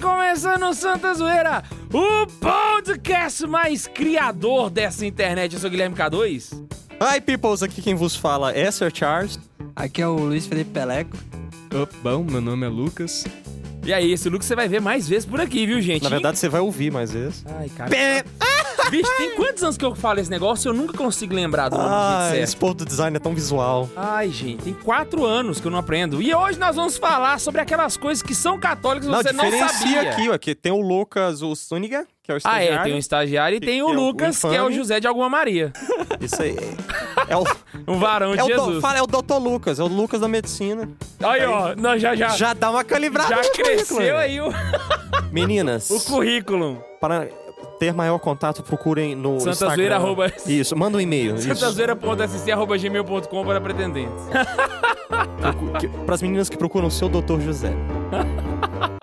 começando o Santa Zoeira, o podcast mais criador dessa internet. Eu sou o Guilherme K2. Hi, peoples, aqui quem vos fala é Sir Charles. Aqui é o Luiz Felipe Peleco. Opa, bom, meu nome é Lucas. E aí, esse look você vai ver mais vezes por aqui, viu, gente? Na verdade, você vai ouvir mais vezes. Ai, cara. Bicho, tem quantos anos que eu falo esse negócio e eu nunca consigo lembrar do nome do Ah, jeito esse povo do design é tão visual. Ai, gente, tem quatro anos que eu não aprendo. E hoje nós vamos falar sobre aquelas coisas que são católicas e você não sabia. aqui, ó, que tem o Lucas, o Suniga, que é o Ah, estagiário. é, tem um estagiário e tem o é o Lucas, que é o infame. José de Alguma Maria. Isso aí. É o, Um varão de é o, do- Jesus. fala, é o Dr. Lucas, é o Lucas da medicina. Aí, ó, não, já, já, já, Já dá uma calibrada no cresceu aí o, Meninas, o currículo. para ter maior contato, procurem no Instagram. Santazoeira, arroba- Isso, manda um e-mail. santazoeira.sc.gmail.com para pretendentes. Para as meninas que procuram o seu Dr. José.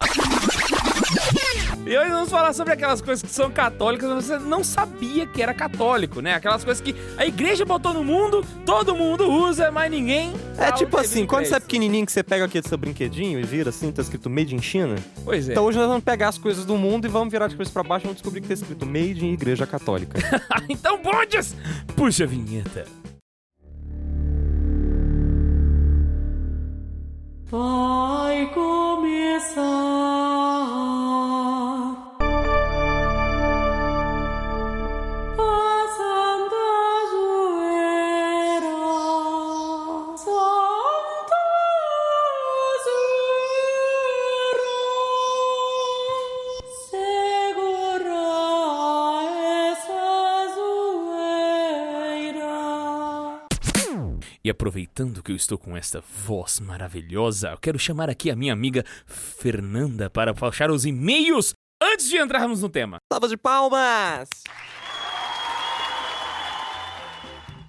E hoje vamos falar sobre aquelas coisas que são católicas, mas você não sabia que era católico, né? Aquelas coisas que a igreja botou no mundo, todo mundo usa, mas ninguém. É tipo assim, quando você é pequenininho que você pega aquele seu brinquedinho e vira assim, tá escrito Made in China. Pois é. Então hoje nós vamos pegar as coisas do mundo e vamos virar de cabeça pra baixo e vamos descobrir que tá escrito Made in Igreja Católica. então, bondes, puxa a vinheta. Vai começar E aproveitando que eu estou com esta voz maravilhosa, eu quero chamar aqui a minha amiga Fernanda para puxar os e-mails antes de entrarmos no tema. Salva de palmas!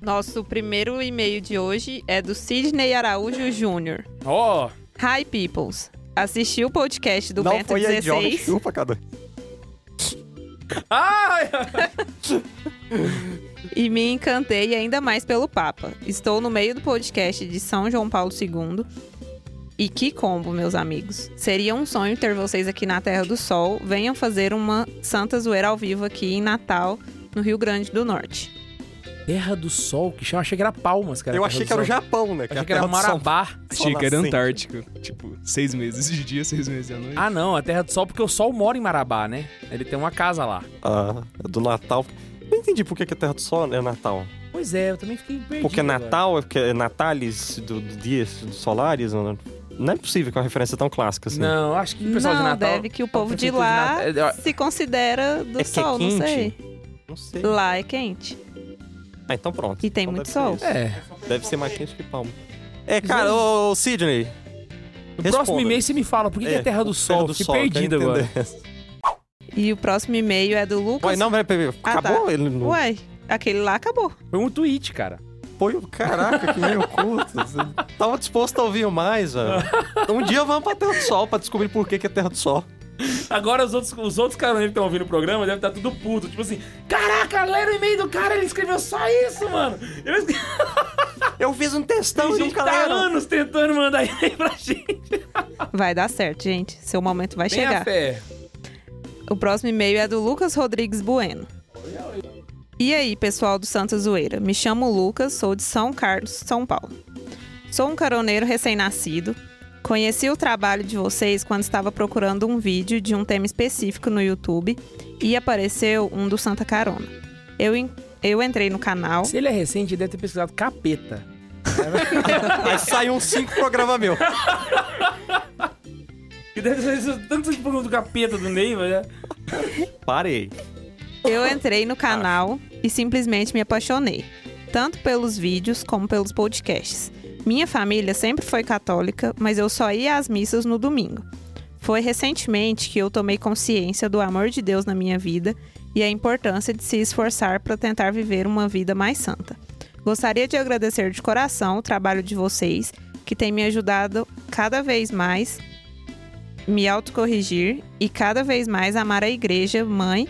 Nosso primeiro e-mail de hoje é do Sidney Araújo Júnior. Ó, Hi, peoples. Assisti o podcast do Não Bento foi a idiota, 16 chupa, cada. Ai! e me encantei ainda mais pelo Papa. Estou no meio do podcast de São João Paulo II. E que combo, meus amigos. Seria um sonho ter vocês aqui na Terra do Sol. Venham fazer uma Santa Zoeira ao vivo aqui em Natal, no Rio Grande do Norte. Terra do Sol, que chama, achei que era Palmas, cara. Eu achei do que era o. Japão, né? Achei que era. Marabá. Achei que era nascente. Antártica. Tipo, seis meses de dia, seis meses à noite. Ah, não, a Terra do Sol, porque o Sol mora em Marabá, né? Ele tem uma casa lá. Ah, é do Natal. Não entendi por que, a Terra do Sol é Natal. Pois é, eu também fiquei perdido. Porque é agora. Natal, é porque é Natalis do, do dia do Solaris. Não, não é possível que é uma referência tão clássica assim. Não, acho que o pessoal não, de Natal... deve que o povo de lá de Natal- se considera do É que é sol, não sei. Não sei. Lá é quente. Ah, então pronto. E tem Então muito sol. É. Deve ser mais quente que palma. É, cara, ô, ô Sidney. No Responda. próximo e-mail você me fala por que, que é Terra do Sol. do Fiquei Sol, perdido agora. entender. E o próximo e-mail é do Lucas. Ué, não, peraí, peraí. Ah, Acabou? tá. Ele não... Ué, aquele lá acabou. Foi um tweet, cara. Pô, caraca, que meio curto. Você Tava disposto a ouvir mais, velho. Um dia vamos pra Terra do Sol pra descobrir por que, que é Terra do Sol. Agora os outros, os outros caras que estão ouvindo o programa devem estar tudo puto. Tipo assim, caraca, leram o e-mail do cara, ele escreveu só isso, mano. Eu escrevi... Eu fiz um textão Tem e nunca tá leram. anos tentando mandar e-mail pra gente. Vai dar certo, gente. Seu momento vai Tenha chegar. fé. O próximo e-mail é do Lucas Rodrigues Bueno. E aí, pessoal do Santa Zoeira? Me chamo Lucas, sou de São Carlos, São Paulo. Sou um caroneiro recém-nascido. Conheci o trabalho de vocês quando estava procurando um vídeo de um tema específico no YouTube e apareceu um do Santa Carona. Eu, eu entrei no canal. Se ele é recente, deve ter pesquisado capeta. Aí saiu uns cinco programas meu. E deve ser tanto programa do capeta do Neiva, né? Parei. Eu entrei no canal e simplesmente me apaixonei, tanto pelos vídeos como pelos podcasts. Minha família sempre foi católica, mas eu só ia às missas no domingo. Foi recentemente que eu tomei consciência do amor de Deus na minha vida e a importância de se esforçar para tentar viver uma vida mais santa. Gostaria de agradecer de coração o trabalho de vocês, que tem me ajudado cada vez mais me autocorrigir e cada vez mais amar a igreja, mãe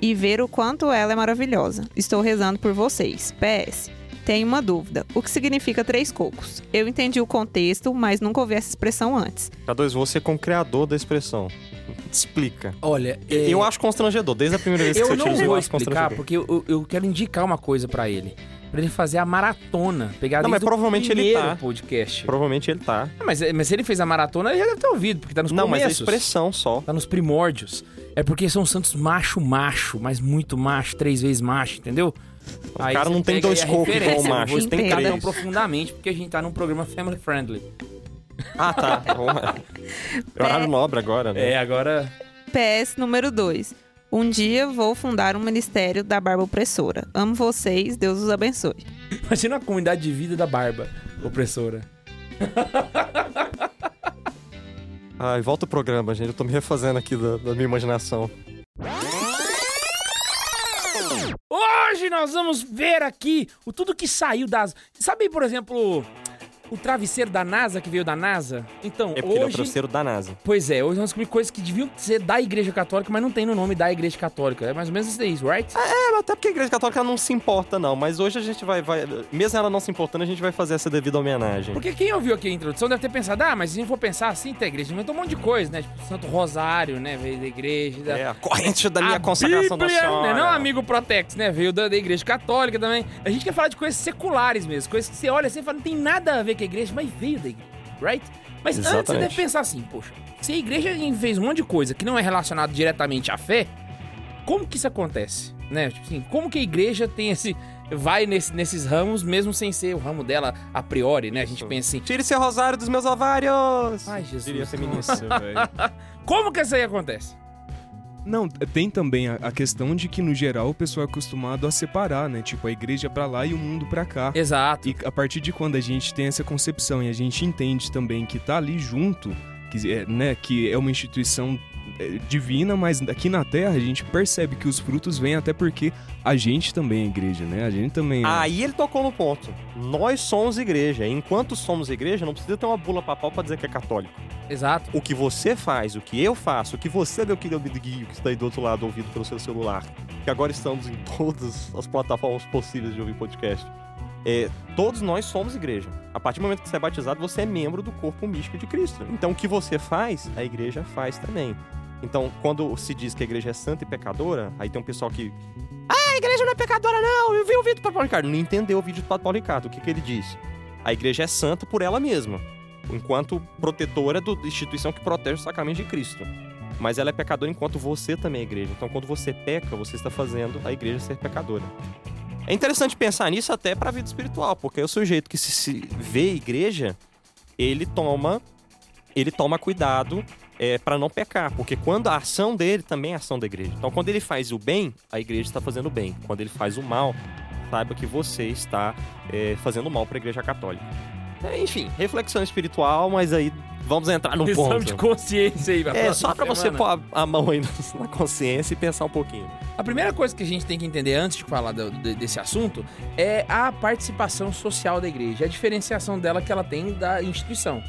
e ver o quanto ela é maravilhosa. Estou rezando por vocês. PS. Tenho uma dúvida. O que significa três cocos? Eu entendi o contexto, mas nunca ouvi essa expressão antes. K2, você como criador da expressão. Explica. Olha, é, Eu acho constrangedor. Desde a primeira vez que eu você utilizou, eu vou acho explicar, constrangedor. porque eu, eu quero indicar uma coisa pra ele. Pra ele fazer a maratona. Pegar Não, mas provavelmente ele tá. podcast. Provavelmente ele tá. Ah, Mas, mas se ele fez a maratona, ele já deve ter ouvido, porque tá nos Não, mas é começos. expressão só. Tá nos primórdios. É porque são santos macho, macho, mas muito macho, três vezes macho, entendeu? O cara não tem dois corpos igual o macho, tem três. tão profundamente, porque a gente tá num programa family friendly. Ah, tá. É. É horário nobre agora, né? É, agora... PS número 2. Um dia vou fundar um ministério da barba opressora. Amo vocês, Deus os abençoe. Imagina a comunidade de vida da barba opressora. Ai, volta o programa, gente. Eu tô me refazendo aqui da, da minha imaginação. Hoje nós vamos ver aqui o tudo que saiu das... Sabe, por exemplo, o travesseiro da NASA, que veio da NASA? Então, É porque ele é o hoje... travesseiro da NASA. Pois é, hoje nós descobrimos coisas que deviam ser da Igreja Católica, mas não tem no nome da Igreja Católica. É mais ou menos isso aí, right? É, até porque a Igreja Católica não se importa, não. Mas hoje a gente vai, vai. Mesmo ela não se importando, a gente vai fazer essa devida homenagem. Porque quem ouviu aqui a introdução deve ter pensado, ah, mas se a gente for pensar assim, tem a igreja inventou um monte de coisa, né? Tipo, Santo Rosário, né? Veio da igreja. Da... É, a corrente da minha a consagração Bíblia, da senhora. Né? Não amigo Protex, né? Veio da, da igreja católica também. A gente quer falar de coisas seculares mesmo, coisas que você olha assim e fala, não tem nada a ver com a igreja, mas veio da igreja, right? Mas antes você Exatamente. deve pensar assim, poxa, se a igreja fez um monte de coisa que não é relacionado diretamente à fé, como que isso acontece? Né? Tipo assim, como que a igreja tem esse. Vai nesse- nesses ramos, mesmo sem ser o ramo dela a priori, né? A gente pensa assim, Tire seu rosário dos meus ovários! Ai, Jesus. Diria feminista. Velho. como que isso aí acontece? Não, tem também a, a questão de que, no geral, o pessoal é acostumado a separar, né? Tipo, a igreja pra lá e o mundo pra cá. Exato. E a partir de quando a gente tem essa concepção e a gente entende também que tá ali junto, que é, né, que é uma instituição divina, mas aqui na Terra a gente percebe que os frutos vêm até porque a gente também é igreja, né? A gente também é. Aí ele tocou no ponto. Nós somos igreja. Enquanto somos igreja, não precisa ter uma bula papal pra dizer que é católico. Exato. O que você faz, o que eu faço, o que você, meu querido amiguinho que está aí do outro lado ouvindo pelo seu celular, que agora estamos em todas as plataformas possíveis de ouvir podcast. É, todos nós somos igreja. A partir do momento que você é batizado, você é membro do corpo místico de Cristo. Então, o que você faz, a igreja faz também. Então, quando se diz que a igreja é santa e pecadora, aí tem um pessoal que. Ah, a igreja não é pecadora, não! Eu vi o vídeo do Padre Paulo Ricardo. Não entendeu o vídeo do Padre Paulo Ricardo. O que, que ele disse? A igreja é santa por ela mesma, enquanto protetora da instituição que protege o sacramento de Cristo. Mas ela é pecadora enquanto você também é igreja. Então, quando você peca, você está fazendo a igreja ser pecadora. É interessante pensar nisso até para a vida espiritual, porque o sujeito que se, se vê igreja, ele toma ele toma cuidado é, para não pecar, porque quando a ação dele também é ação da igreja. Então, quando ele faz o bem, a igreja está fazendo o bem. Quando ele faz o mal, saiba que você está é, fazendo mal para a igreja católica. É, enfim, reflexão espiritual, mas aí vamos entrar no Exame ponto. de consciência aí. É, só pra você pôr a, a mão aí na consciência e pensar um pouquinho. A primeira coisa que a gente tem que entender antes de falar do- de- desse assunto é a participação social da igreja, a diferenciação dela que ela tem da instituição.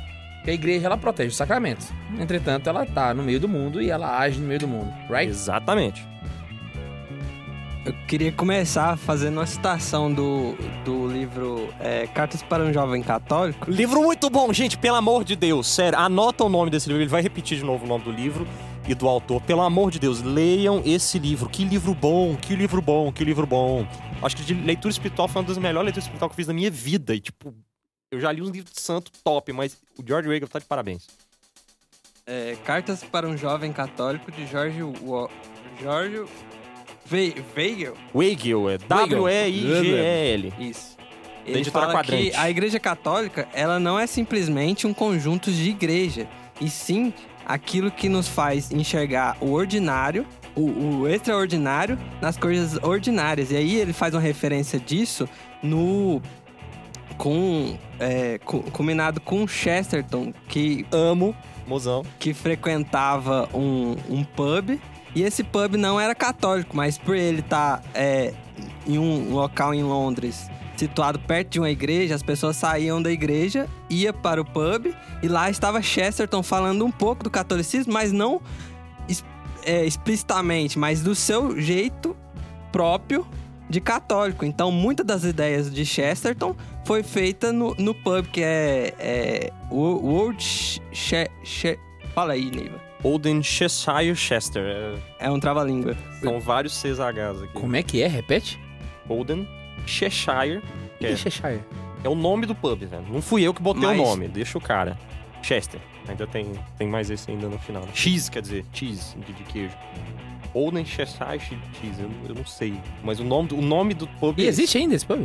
Porque a igreja ela protege os sacramentos. Entretanto, ela tá no meio do mundo e ela age no meio do mundo, right? Exatamente. Eu queria começar fazendo uma citação do, do livro é, Cartas para um Jovem Católico. Livro muito bom, gente, pelo amor de Deus. Sério, anota o nome desse livro. Ele vai repetir de novo o nome do livro e do autor. Pelo amor de Deus, leiam esse livro. Que livro bom, que livro bom, que livro bom. Acho que de leitura espiritual foi uma das melhores leituras espirituais que eu fiz na minha vida. E, tipo, eu já li uns livros de santo top, mas o George Reagan tá de parabéns. É, Cartas para um Jovem Católico de Jorge Wa- Jorge Ve- Weigel. Weigel, é W-E-I-G-E-L. Isso. Ele editora fala Quadrante. que a Igreja Católica, ela não é simplesmente um conjunto de igreja, e sim aquilo que nos faz enxergar o ordinário, o, o extraordinário nas coisas ordinárias. E aí ele faz uma referência disso no com é, cu- combinado com Chesterton, que Amo, mozão. que frequentava um, um pub. E esse pub não era católico, mas por ele estar em um local em Londres, situado perto de uma igreja, as pessoas saíam da igreja, ia para o pub e lá estava Chesterton falando um pouco do catolicismo, mas não é, explicitamente, mas do seu jeito próprio de católico. Então, muitas das ideias de Chesterton foi feita no, no pub, que é, é o World She, She- Fala aí, Neiva. Olden Cheshire Chester. É, É um trava-língua. são vários CZHs aqui. Como é que é? Repete? Olden Cheshire. O que É. é Cheshire? É o nome do pub, velho. Não fui eu que botei Mas- o nome, deixa o cara. Chester. Ainda tem, tem mais esse ainda no final. Cheese, quer dizer, cheese de, de queijo. Olden Cheshire Cheese, eu, eu não sei. Mas o nome, do- o nome do pub E existe ainda esse pub?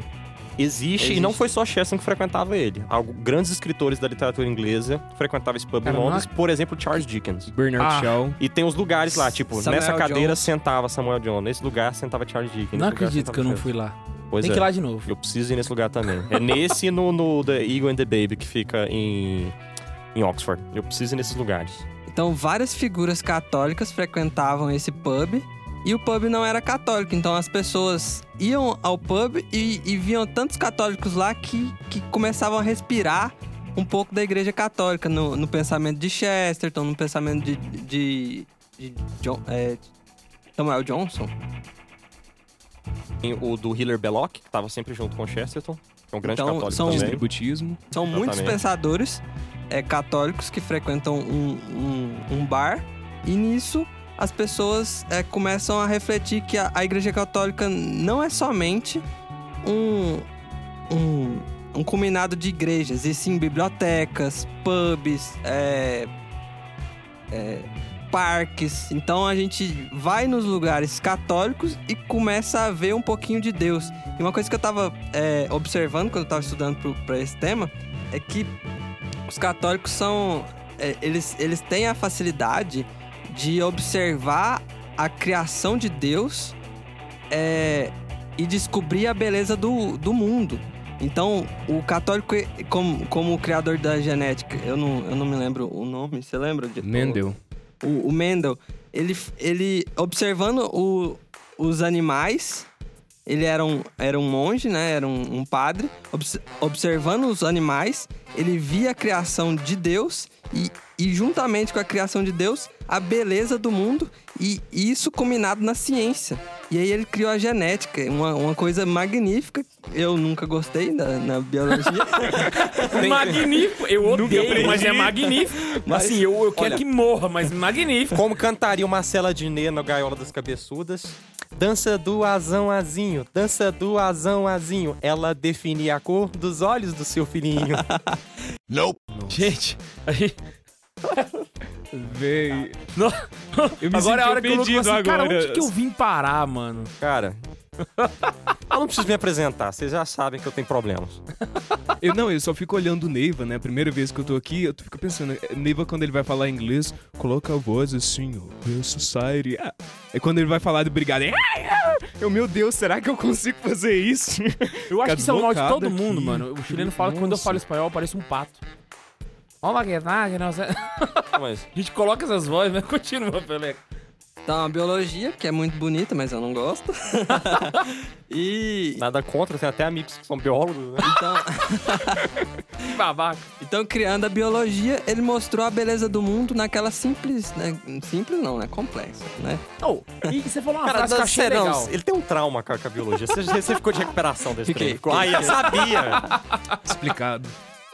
existe, Existe. e não foi só Chester que frequentava ele. Algo, grandes escritores da literatura inglesa frequentavam esse pub em Londres, por exemplo, Charles Dickens. Bernard Ah. Shaw. E tem os lugares lá, tipo, Samuel nessa cadeira Jones. sentava Samuel Jones, nesse lugar sentava Charles Dickens. Não acredito que eu não fui lá. Pois Tem é. que ir lá de novo. Eu preciso ir nesse lugar também. É nesse e no, no The Eagle and the Baby, que fica em, em Oxford. Eu preciso ir nesses lugares. Então, várias figuras católicas frequentavam esse pub e o pub não era católico. Então, as pessoas iam ao pub e, e viam tantos católicos lá que, que começavam a respirar um pouco da igreja católica no, no pensamento de Chesterton, no pensamento de, de, de John- é, Samuel Johnson. Tem o do Hiller Belloc, que tava sempre junto com o Chesterton, que é um grande Então, católico são- também. Distributismo. São muitos Exatamente. pensadores é, católicos que frequentam um, um, um bar e nisso as pessoas é, começam a refletir que a, a Igreja Católica não é somente um, um, um combinado de igrejas, e sim bibliotecas, pubs, é, é, parques. Então a gente vai nos lugares católicos e começa a ver um pouquinho de Deus. E uma coisa que eu tava é, observando quando eu tava estudando pra esse tema é que os católicos são. é, eles, eles têm a facilidade de observar a criação de Deus é, e descobrir a beleza do, do mundo. Então, o católico, como, como o criador da genética, eu não, eu não me lembro o nome, você lembra? de- Mendel. o, o Mendel, ele, ele observando o- os animais, ele era um, era um monge, né? Era um, um padre. obs- observando os animais, ele via a criação de Deus e, e juntamente com a criação de Deus, a beleza do mundo e isso combinado na ciência. E aí ele criou a genética, uma, uma coisa magnífica. Eu nunca gostei da, na biologia. Magnífico. Eu odeio, mas é magnífico. Mas, assim, eu, eu quero olha- que morra, mas magnífico. Como cantaria o Marcela Diné no Gaiola das Cabeçudas? Dança do azão azinho, dança do azão azinho. Ela define a cor dos olhos do seu filhinho. Gente, a gente... Véi. Não. Eu me agora é a hora que eu ofendido assim, cara, agora. onde que eu vim parar, mano? Cara, eu não preciso me apresentar, vocês já sabem que eu tenho problemas. Eu não, eu só fico olhando o Neiva, né? A primeira vez que eu tô aqui, eu fico pensando, eh, Neiva, quando ele vai falar inglês, coloca a voz assim, ó, "Real Society. Ah. É quando ele vai falar do brigadeiro. "Ai, ah." Eu, meu Deus, será que eu consigo fazer isso? Eu acho que isso é o mal de todo mundo, aqui. mano. O chileno fala que quando eu falo espanhol, eu pareço um pato. Que não sei. Mas, A gente coloca essas vozes, mas continua, Peleca. Então, a biologia, que é muito bonita, mas eu não gosto. e. nada contra, tem até amigos que são biólogos, né? Então, Que babaca. então, criando a biologia, ele mostrou a beleza do mundo naquela simples. Né? Simples não, né? Complexa, né? Oh, e você falou uma Cara, frase que eu achei legal. ele tem um trauma com a, com a biologia. Você, você ficou de recuperação desse Fiquei, trem. Ai, eu sabia. Explicado.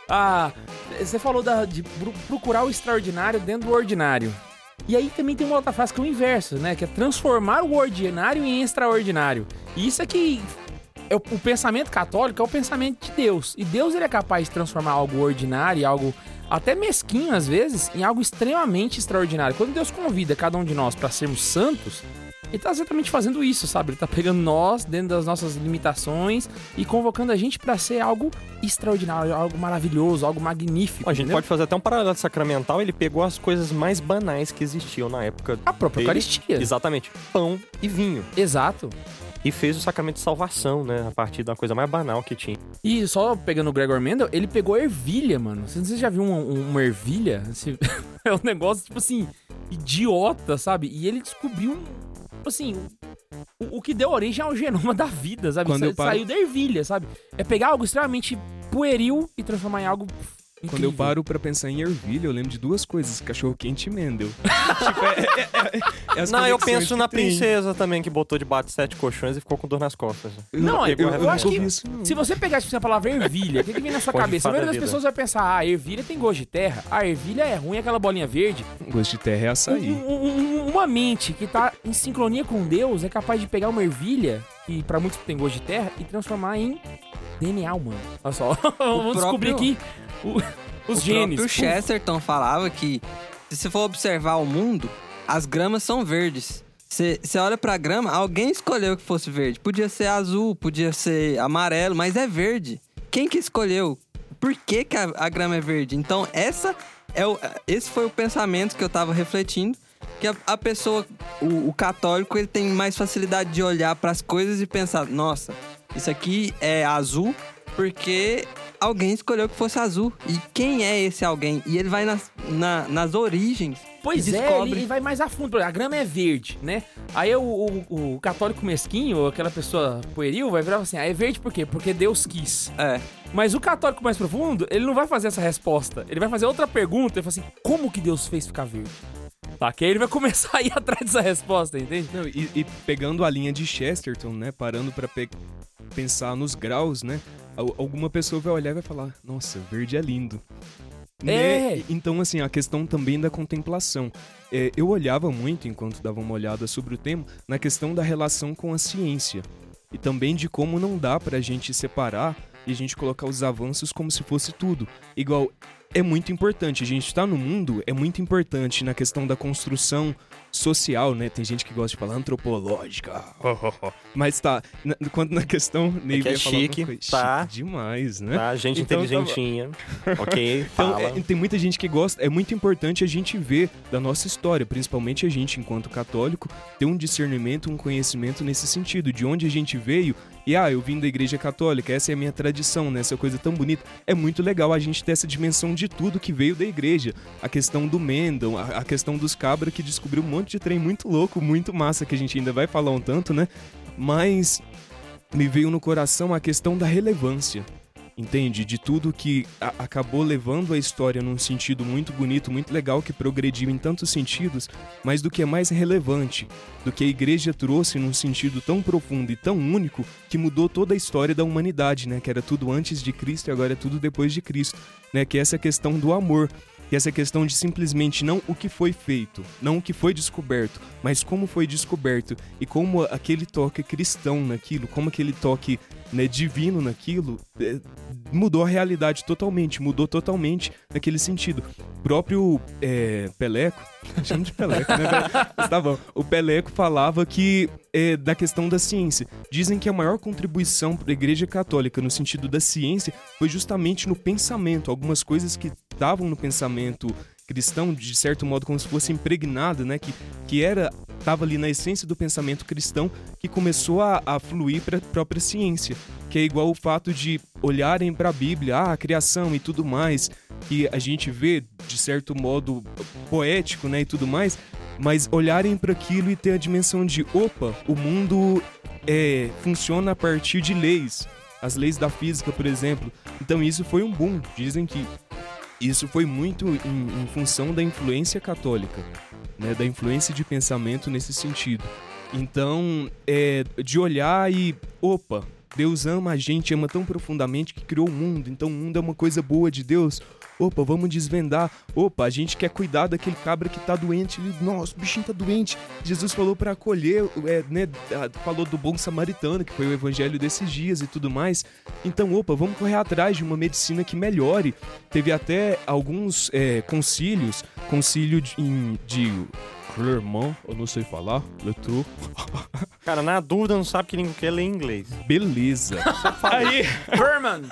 Ah, você falou da- de pro- procurar o extraordinário dentro do ordinário. E aí também tem uma outra frase que é o inverso, né? Que é transformar o ordinário em extraordinário. E isso é que é o, o pensamento católico é o pensamento de Deus. E Deus ele é capaz de transformar algo ordinário, algo até mesquinho às vezes, em algo extremamente extraordinário. Quando Deus convida cada um de nós para sermos santos, ele tá exatamente fazendo isso, sabe? Ele tá pegando nós dentro das nossas limitações e convocando a gente para ser algo extraordinário, algo maravilhoso, algo magnífico. A gente entendeu? pode fazer até um paralelo sacramental. Ele pegou as coisas mais banais que existiam na época. A própria dele. Eucaristia. Exatamente. Pão e vinho. Exato. E fez o sacramento de salvação, né? A partir da coisa mais banal que tinha. E só pegando o Gregor Mendel, ele pegou ervilha, mano. Você, já viu uma, uma ervilha? É um negócio, tipo assim, idiota, sabe? E ele descobriu, um- tipo assim, o, o que deu origem ao genoma da vida, sabe? Quando Sa- eu paro- Saiu da ervilha, sabe? É pegar algo extremamente pueril e transformar em algo Quando eu Incrível. paro pra pensar em ervilha, eu lembro de duas coisas: cachorro quente e Mendel. tipo, é, é- é- é Não, eu penso na tem. princesa também, que botou debaixo de sete colchões e ficou com dor nas costas. Não, eu, eu- eu, acho que isso. Se você pegar tipo, assim, a palavra ervilha, o que, que vem na sua Pode cabeça? A maioria da das pessoas vai pensar, ah, ervilha tem gosto de terra. A ervilha é ruim, aquela bolinha verde. Gosto de terra é açaí. Um- um- um- uma mente que tá em sincronia com Deus é capaz de pegar uma ervilha, que pra muitos tem gosto de terra, e transformar em DNA humano. Olha só, vamos descobrir próprio- aqui o- os o genes. próprio Chesterton falava que se você for observar o mundo, as gramas são verdes. Você olha pra grama, alguém escolheu que fosse verde. Podia ser azul, podia ser amarelo, mas é verde. Quem que escolheu? Por que, que a, a grama é verde? Então, essa é o, esse foi o pensamento que eu tava refletindo. Que a, a pessoa, o, o católico, ele tem mais facilidade de olhar pras coisas e pensar: nossa, isso aqui é azul porque alguém escolheu que fosse azul. E quem é esse alguém? E ele vai nas, na- nas origens. Pois e é, descobre. ele vai mais a fundo. A grama é verde, né? Aí o, o- o católico mesquinho, ou aquela pessoa pueril, vai virar assim: ah, é verde por quê? Porque Deus quis. É. Mas o católico mais profundo, ele não vai fazer essa resposta. Ele vai fazer outra pergunta e fala assim: como que Deus fez ficar verde? Tá, que aí ele vai começar a ir atrás dessa resposta, entende? Não, e, e pegando a linha de Chesterton, né? Parando pra pe- pensar nos graus, né? Al- Alguma pessoa vai olhar e vai falar: Nossa, verde é lindo. É. Né? Então, assim, a questão também da contemplação. É, eu olhava muito, enquanto dava uma olhada sobre o tema, na questão da relação com a ciência. E também de como não dá pra gente separar e a gente colocar os avanços como se fosse tudo. Igual, é muito importante. A gente tá no mundo, é muito importante na questão da construção social, né? Tem gente que gosta de falar antropológica. Mas tá, na, quanto na questão. Ney que é falar alguma chique, coisa. tá? Chique demais, né? Tá? Gente Então, inteligentinha. ok, Então, fala. é, tem muita gente que gosta. É muito importante a gente ver da nossa história, principalmente a gente, enquanto católico, ter um discernimento, um conhecimento nesse sentido, de onde a gente veio. E, ah, eu vim da igreja católica, essa é a minha tradição, né? Essa coisa tão bonita. É muito legal a gente ter essa dimensão de tudo que veio da igreja. A questão do Mendel, a, questão dos cabras que descobriu um monte de trem muito louco, muito massa, que a gente ainda vai falar um tanto, né? Mas me veio no coração a questão da relevância. Entende? De tudo que acabou levando a história num sentido muito bonito, muito legal, que progrediu em tantos sentidos, mas do que é mais relevante, do que a igreja trouxe num sentido tão profundo e tão único que mudou toda a história da humanidade, né? Que era tudo antes de Cristo e agora é tudo depois de Cristo, né? Que é essa questão do amor, que é essa questão de simplesmente não o que foi feito, não o que foi descoberto, mas como foi descoberto e como aquele toque cristão naquilo, como aquele toque né, divino naquilo, é, mudou a realidade totalmente, mudou totalmente naquele sentido. O próprio é, Peleco, chama de Peleco, né? Mas tá bom. O Peleco falava que é, da questão da ciência. Dizem que a maior contribuição para a Igreja Católica no sentido da ciência foi justamente no pensamento, algumas coisas que estavam no pensamento cristão, de certo modo, como se fosse impregnado, né? Que, que era estava ali na essência do pensamento cristão que começou a, a fluir para a própria ciência, que é igual o fato de olharem para a Bíblia, ah, a criação e tudo mais, que a gente vê de certo modo poético, né, e tudo mais, mas olharem para aquilo e ter a dimensão de, opa, o mundo é, funciona a partir de leis, as leis da física, por exemplo. Então isso foi um boom. Dizem que isso foi muito em, em função da influência católica, né, da influência de pensamento nesse sentido. Então, é, de olhar e, opa, Deus ama a gente, ama tão profundamente que criou o mundo, então o mundo é uma coisa boa de Deus. Opa, vamos desvendar. Opa, a gente quer cuidar daquele cabra que tá doente. Nossa, o bichinho tá doente. Jesus falou para acolher, é, né? Falou do bom samaritano, que foi o evangelho desses dias e tudo mais. Então, opa, vamos correr atrás de uma medicina que melhore. Teve até alguns é, concílios, concílio de, de Clermont, eu não sei falar, Letrou. Cara, na dúvida, não sabe que língua que é ler inglês. Beleza. Aí, Herman!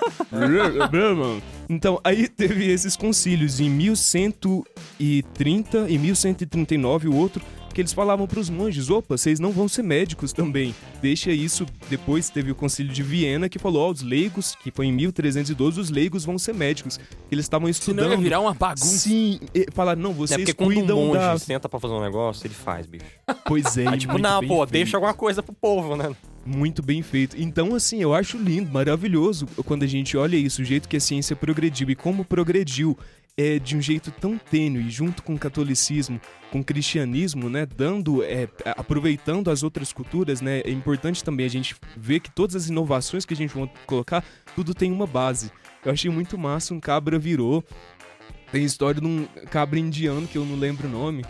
Berman. Então, aí teve esses concílios em 1130 e 1139, o outro, que eles falavam para os monges: opa, vocês não vão ser médicos também. Deixa isso. Depois teve o concílio de Viena que falou: ó, os leigos, que foi em 1312, os leigos vão ser médicos. Eles estavam Senão estudando. ia virar uma bagunça. Sim, e falaram: não, É vocês porque quando um cuidam monge da. senta pra fazer um negócio, ele faz, bicho. Pois é, Aí, tipo, muito não, bem pô, feito. deixa alguma coisa pro povo, né? Muito bem feito. Então, assim, eu acho lindo, maravilhoso quando a gente olha isso, o jeito que a ciência progrediu e como progrediu é, de um jeito tão tênue, junto com o catolicismo, com o cristianismo, né, dando, é, aproveitando as outras culturas, né, é importante também a gente ver que todas as inovações que a gente vai colocar, tudo tem uma base. Eu achei muito massa, um cabra virou, tem história de um cabra indiano, que eu não lembro o nome,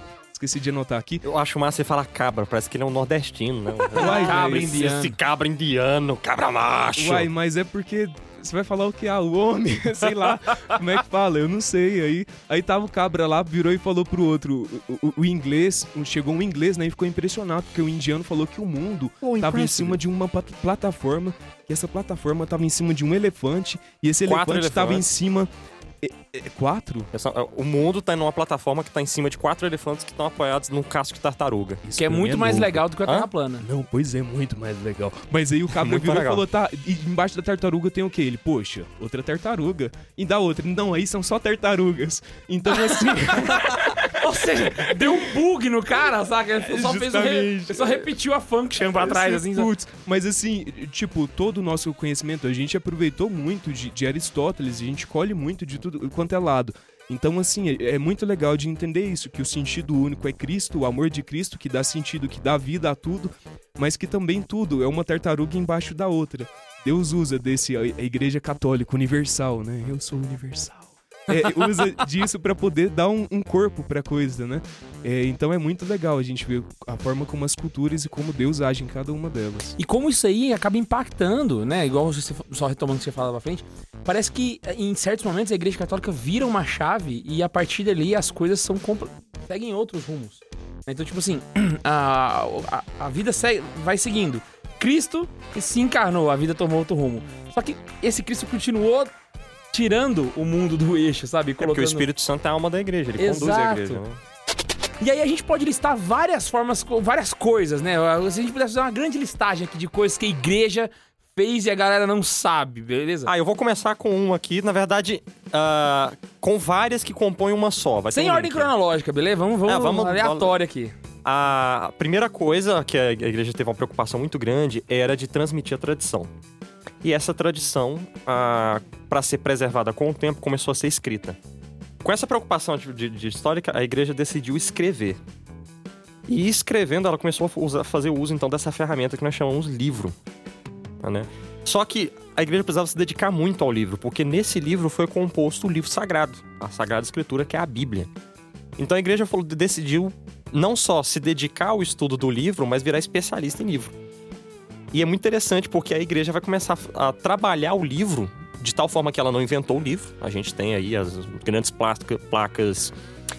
esqueci de anotar aqui. Eu acho massa você falar cabra, parece que ele é um nordestino, né? Uai, Cabra velho, indiano. Esse cabra indiano, cabra macho. Uai, mas é porque você vai falar o que? Ah, o homem, sei lá. Como é que fala? Eu não sei. Aí, aí tava o cabra lá, virou e falou pro outro. O, o- o inglês, chegou um inglês, né? E ficou impressionado, porque o indiano falou que o mundo Oh, tava em cima de uma plat- plataforma. E essa plataforma tava em cima de um elefante. E esse Quatro elefante tava em elefantes. cima. É, é, quatro? É só- O mundo tá numa plataforma que tá em cima de quatro elefantes que estão apoiados num casco de tartaruga. Isso Que é pra mim muito mais legal do que a Hã? Terra plana. Não, pois é, muito mais legal. Mas aí o cabra Muito virou e legal. falou, tá, e embaixo da tartaruga tem o quê? Ele, poxa, outra tartaruga. E da outra, não, aí são só tartarugas. Então, assim, Ou seja, deu um bug no cara, saca? Ele só, fez o re... Só repetiu a function pra trás, assim. sabe? Putz, mas assim, tipo, todo o nosso conhecimento, a gente aproveitou muito de, de Aristóteles, a gente colhe muito de tudo quanto é lado. Então, assim, é, é muito legal de entender isso, que o sentido único é Cristo, o amor de Cristo, que dá sentido, que dá vida a tudo, mas que também tudo é uma tartaruga embaixo da outra. Deus usa desse, a igreja católica universal, né? Eu sou universal. É, usa disso pra poder dar um, um corpo pra coisa, né? É, então é muito legal a gente ver a forma como as culturas e como Deus age em cada uma delas. E como isso aí acaba impactando, né? Igual você, só retomando o que você falava pra frente, parece que em certos momentos a Igreja Católica vira uma chave e a partir dali as coisas são seguem outros rumos. Então, tipo assim, a, a, a vida segue, vai seguindo. Cristo se encarnou, a vida tomou outro rumo. Só que esse Cristo continuou tirando o mundo do eixo, sabe? É porque o Espírito Santo é a alma da igreja, ele conduz a Exato. igreja. Né? E aí a gente pode listar várias formas, várias coisas, né? Se a gente pudesse fazer uma grande listagem aqui de coisas que a igreja fez e a galera não sabe, beleza? Ah, eu vou começar com uma aqui, na verdade, ah, com várias que compõem uma só. Vai Sem um ordem link. cronológica, beleza? Vamos, vamos, Ah, vamos- aleatório aqui. A primeira coisa que a igreja teve uma preocupação muito grande era de transmitir a tradição. E essa tradição, para ser preservada com o tempo, começou a ser escrita. Com essa preocupação de, de- de histórica, a igreja decidiu escrever. E escrevendo, ela começou a usar- fazer uso então dessa ferramenta que nós chamamos livro. Né? Só que a igreja precisava se dedicar muito ao livro, porque nesse livro foi composto o livro sagrado, a Sagrada Escritura, que é a Bíblia. Então a igreja falou- decidiu não só se dedicar ao estudo do livro, mas virar especialista em livro. E é muito interessante porque a igreja vai começar a trabalhar o livro de tal forma que ela não inventou o livro. A gente tem aí as grandes placa- placas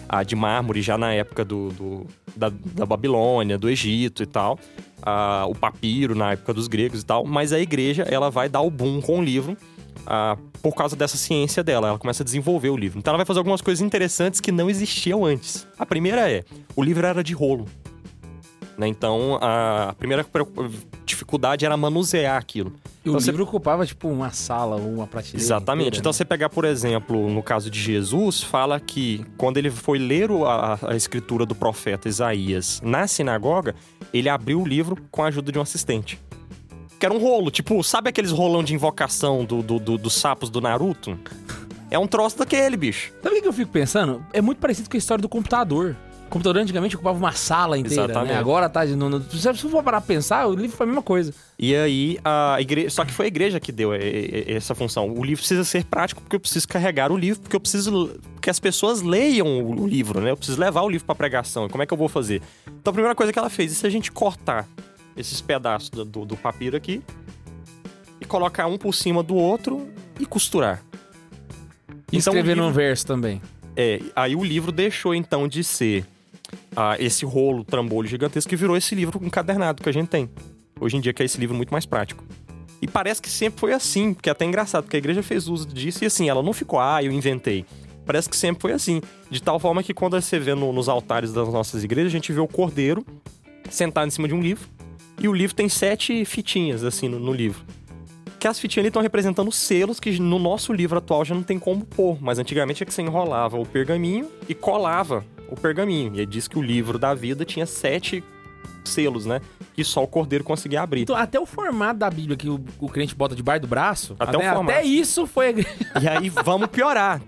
ah, de mármore já na época do, do- da, da Babilônia, do Egito e tal. Ah, o papiro na época dos gregos e tal. Mas a igreja ela vai dar o boom com o livro ah, por causa dessa ciência dela. Ela começa a desenvolver o livro. Então ela vai fazer algumas coisas interessantes que não existiam antes. A primeira é, o livro era de rolo. Né? Então a primeira dificuldade era manusear aquilo. E o Então, você- livro ocupava, tipo, uma sala ou uma prateleira. Exatamente. inteira, Então, né? você pegar, por exemplo, no caso de Jesus, fala que quando ele foi ler o- a, a escritura do profeta Isaías na sinagoga, ele abriu o livro com a ajuda de um assistente. Que era um rolo, tipo, sabe aqueles rolão de invocação do, do- do- dos sapos do Naruto? É um troço daquele, bicho. Sabe o que eu fico pensando? É muito parecido com a história do computador. O computador antigamente ocupava uma sala inteira, Exatamente. né? Agora tá... No, no, se você for parar pra pensar, o livro foi a mesma coisa. E aí, a igreja. Só que foi a igreja que deu e- e- essa função. O livro precisa ser prático porque eu preciso carregar o livro, porque eu preciso que as pessoas leiam o livro, né? Eu preciso levar o livro pra pregação. Como é que eu vou fazer? Então a primeira coisa que ela fez, e se a gente cortar esses pedaços do, do, do papiro aqui e colocar um por cima do outro e costurar? E Então, escrever num livro- verso também. É, aí o livro deixou então de ser ah, esse rolo trambolho gigantesco que virou esse livro encadernado que a gente tem. Hoje em dia que é esse livro muito mais prático. E parece que sempre foi assim, porque é até engraçado, porque a igreja fez uso disso e assim, ela não ficou, ah, eu inventei. Parece que sempre foi assim. De tal forma que quando você vê no- nos altares das nossas igrejas, a gente vê o cordeiro sentado em cima de um livro. E o livro tem sete fitinhas, assim, no, no livro. Que as fitinhas ali estão representando selos que no nosso livro atual já não tem como pôr. Mas antigamente é que você enrolava o pergaminho e colava o pergaminho. E aí diz que o livro da vida tinha sete selos, né? e só o cordeiro conseguia abrir. Então, até o formato da Bíblia que o, o crente bota debaixo do braço, Até o formato. até isso foi a igreja. E aí vamos piorar.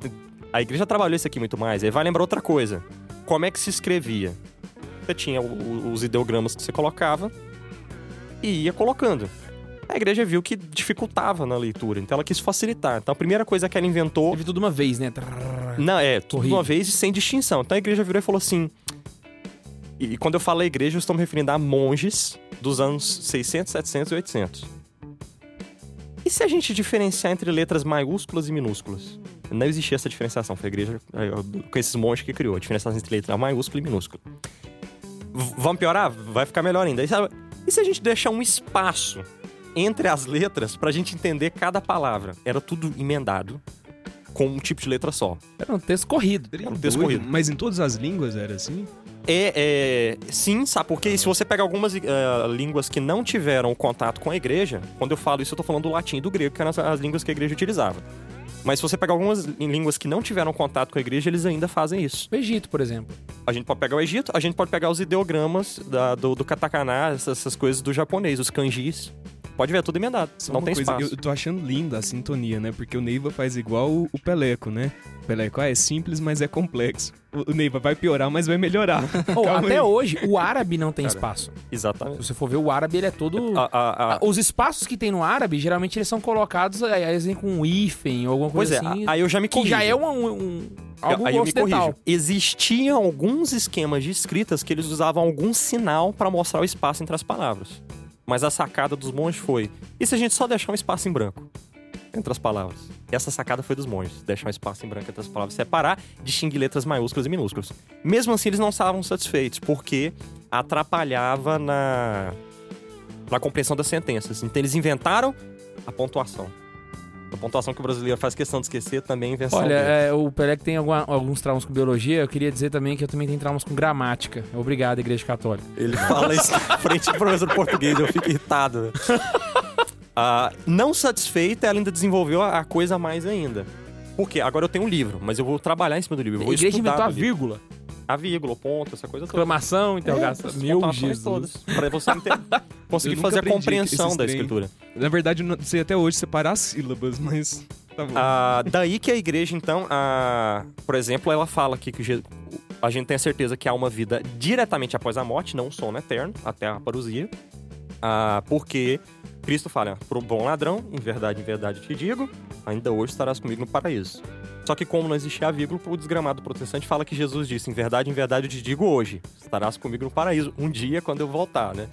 A igreja trabalhou isso aqui muito mais. Aí vai lembrar outra coisa. Como é que se escrevia? Você tinha o- o- os ideogramas que você colocava e ia colocando. A igreja viu que dificultava na leitura, então ela quis facilitar. Então a primeira coisa que ela inventou. Teve tudo uma vez, né? Não, é, tudo Horrível. uma vez e sem distinção. Então a igreja virou e falou assim. E quando eu falo igreja, eu estou me referindo a monges dos anos 600, 700 e 800. E se a gente diferenciar entre letras maiúsculas e minúsculas? Não existia essa diferenciação. Foi a igreja eh, com esses monges que criou a diferenciação entre letra maiúscula e minúscula. V- vamos piorar? Vai ficar melhor ainda. E, sabe- e se a gente deixar um espaço entre as letras pra gente entender cada palavra? Era tudo emendado com um tipo de letra só. Era um texto corrido. Era um texto Doido, corrido. Mas em todas as línguas era assim? É, é, sim, sabe? Porque se você pega algumas eh, línguas que não tiveram contato com a igreja, quando eu falo isso, eu tô falando do latim e do grego, que eram as, as línguas que a igreja utilizava. Mas se você pegar algumas línguas que não tiveram contato com a igreja, eles ainda fazem isso. O Egito, por exemplo. A gente pode pegar o Egito, a gente pode pegar os ideogramas da- do, do katakana, essas, essas coisas do japonês, os kanjis. Pode ver, é tudo emendado. Só não tem coisa, espaço. Eu tô achando linda a sintonia, né? Porque o Neiva faz igual o, o Peleco, né? O Peleco, ah, é simples, mas é complexo. O, o Neiva vai piorar, mas vai melhorar. Ou, Calma até aí. hoje, o árabe não tem Cara. espaço. Se Exatamente. você for ver, o árabe ele é todo. A- a- a- Ah, Os espaços que tem no árabe, geralmente eles são colocados aí, eles vêm com um hífen ou alguma Pois coisa é, assim. aí eu já me que corrijo. já é um, um- algo Aí eu me corrijo. Existiam alguns esquemas de escritas que eles usavam algum sinal para mostrar o espaço entre as palavras. Mas a sacada dos monges foi: e se a gente só deixar um espaço em branco entre as palavras? Essa sacada foi dos monges: deixar um espaço em branco entre as palavras, separar, distinguir letras maiúsculas e minúsculas. Mesmo assim, eles não estavam satisfeitos, porque atrapalhava na, na compreensão das sentenças. Então, eles inventaram a pontuação. A pontuação que o brasileiro faz questão de esquecer também é invenção Olha, é, o Pelé que tem alguma- alguns traumas com biologia, eu queria dizer também que eu também tenho traumas com gramática. Obrigado, Igreja Católica. Ele fala isso na frente do professor português, eu fico irritado. Ah, não satisfeita, ela ainda desenvolveu a a coisa a mais ainda. Por quê? Agora eu tenho um livro, mas eu vou trabalhar em cima do livro. Eu A vou igreja estudar inventou a vírgula. A vírgula, o ponto, essa coisa toda. Exclamação, interrogação. É, Meu Jesus. todas. Pra você conseguir fazer a compreensão da escritura. Na verdade, não sei até hoje separar as sílabas, mas tá bom. Ah, daí que a igreja, então, ah, por exemplo, ela fala aqui que a gente tem a certeza que há uma vida diretamente após a morte, não um sono eterno, até a parousia. Ah, porque Cristo fala, pro bom ladrão, em verdade, em verdade te digo, ainda hoje estarás comigo no paraíso. Só que como não existia a vírgula, o desgramado protestante fala que Jesus disse, em verdade, em verdade eu te digo hoje, estarás comigo no paraíso, um dia quando eu voltar, né?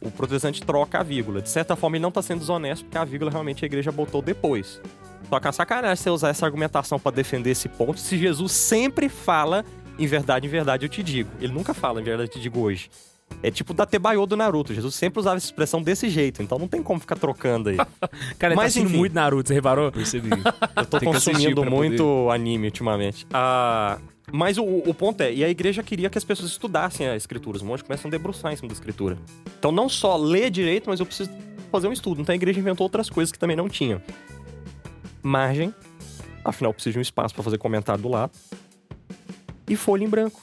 O protestante troca a vírgula. De certa forma, ele não está sendo desonesto, porque a vírgula realmente a igreja botou depois. Só que a sacanagem você usar essa argumentação para defender esse ponto, se Jesus sempre fala em verdade, em verdade eu te digo. Ele nunca fala em verdade eu te digo hoje. É tipo da Tebaio do Naruto. Jesus sempre usava essa expressão desse jeito, então não tem como ficar trocando aí. Cara, tá Mas, assistindo enfim. muito Naruto, você reparou? Percebi. Eu tô consumindo muito anime ultimamente. Ah, mas o, o ponto é, e a igreja queria que as pessoas estudassem a escritura. Os monges começam a debruçar em cima da escritura. Então não só ler direito, mas eu preciso fazer um estudo. Então a igreja inventou outras coisas que também não tinham. Margem, afinal eu preciso de um espaço para fazer comentário do lado. E folha em branco.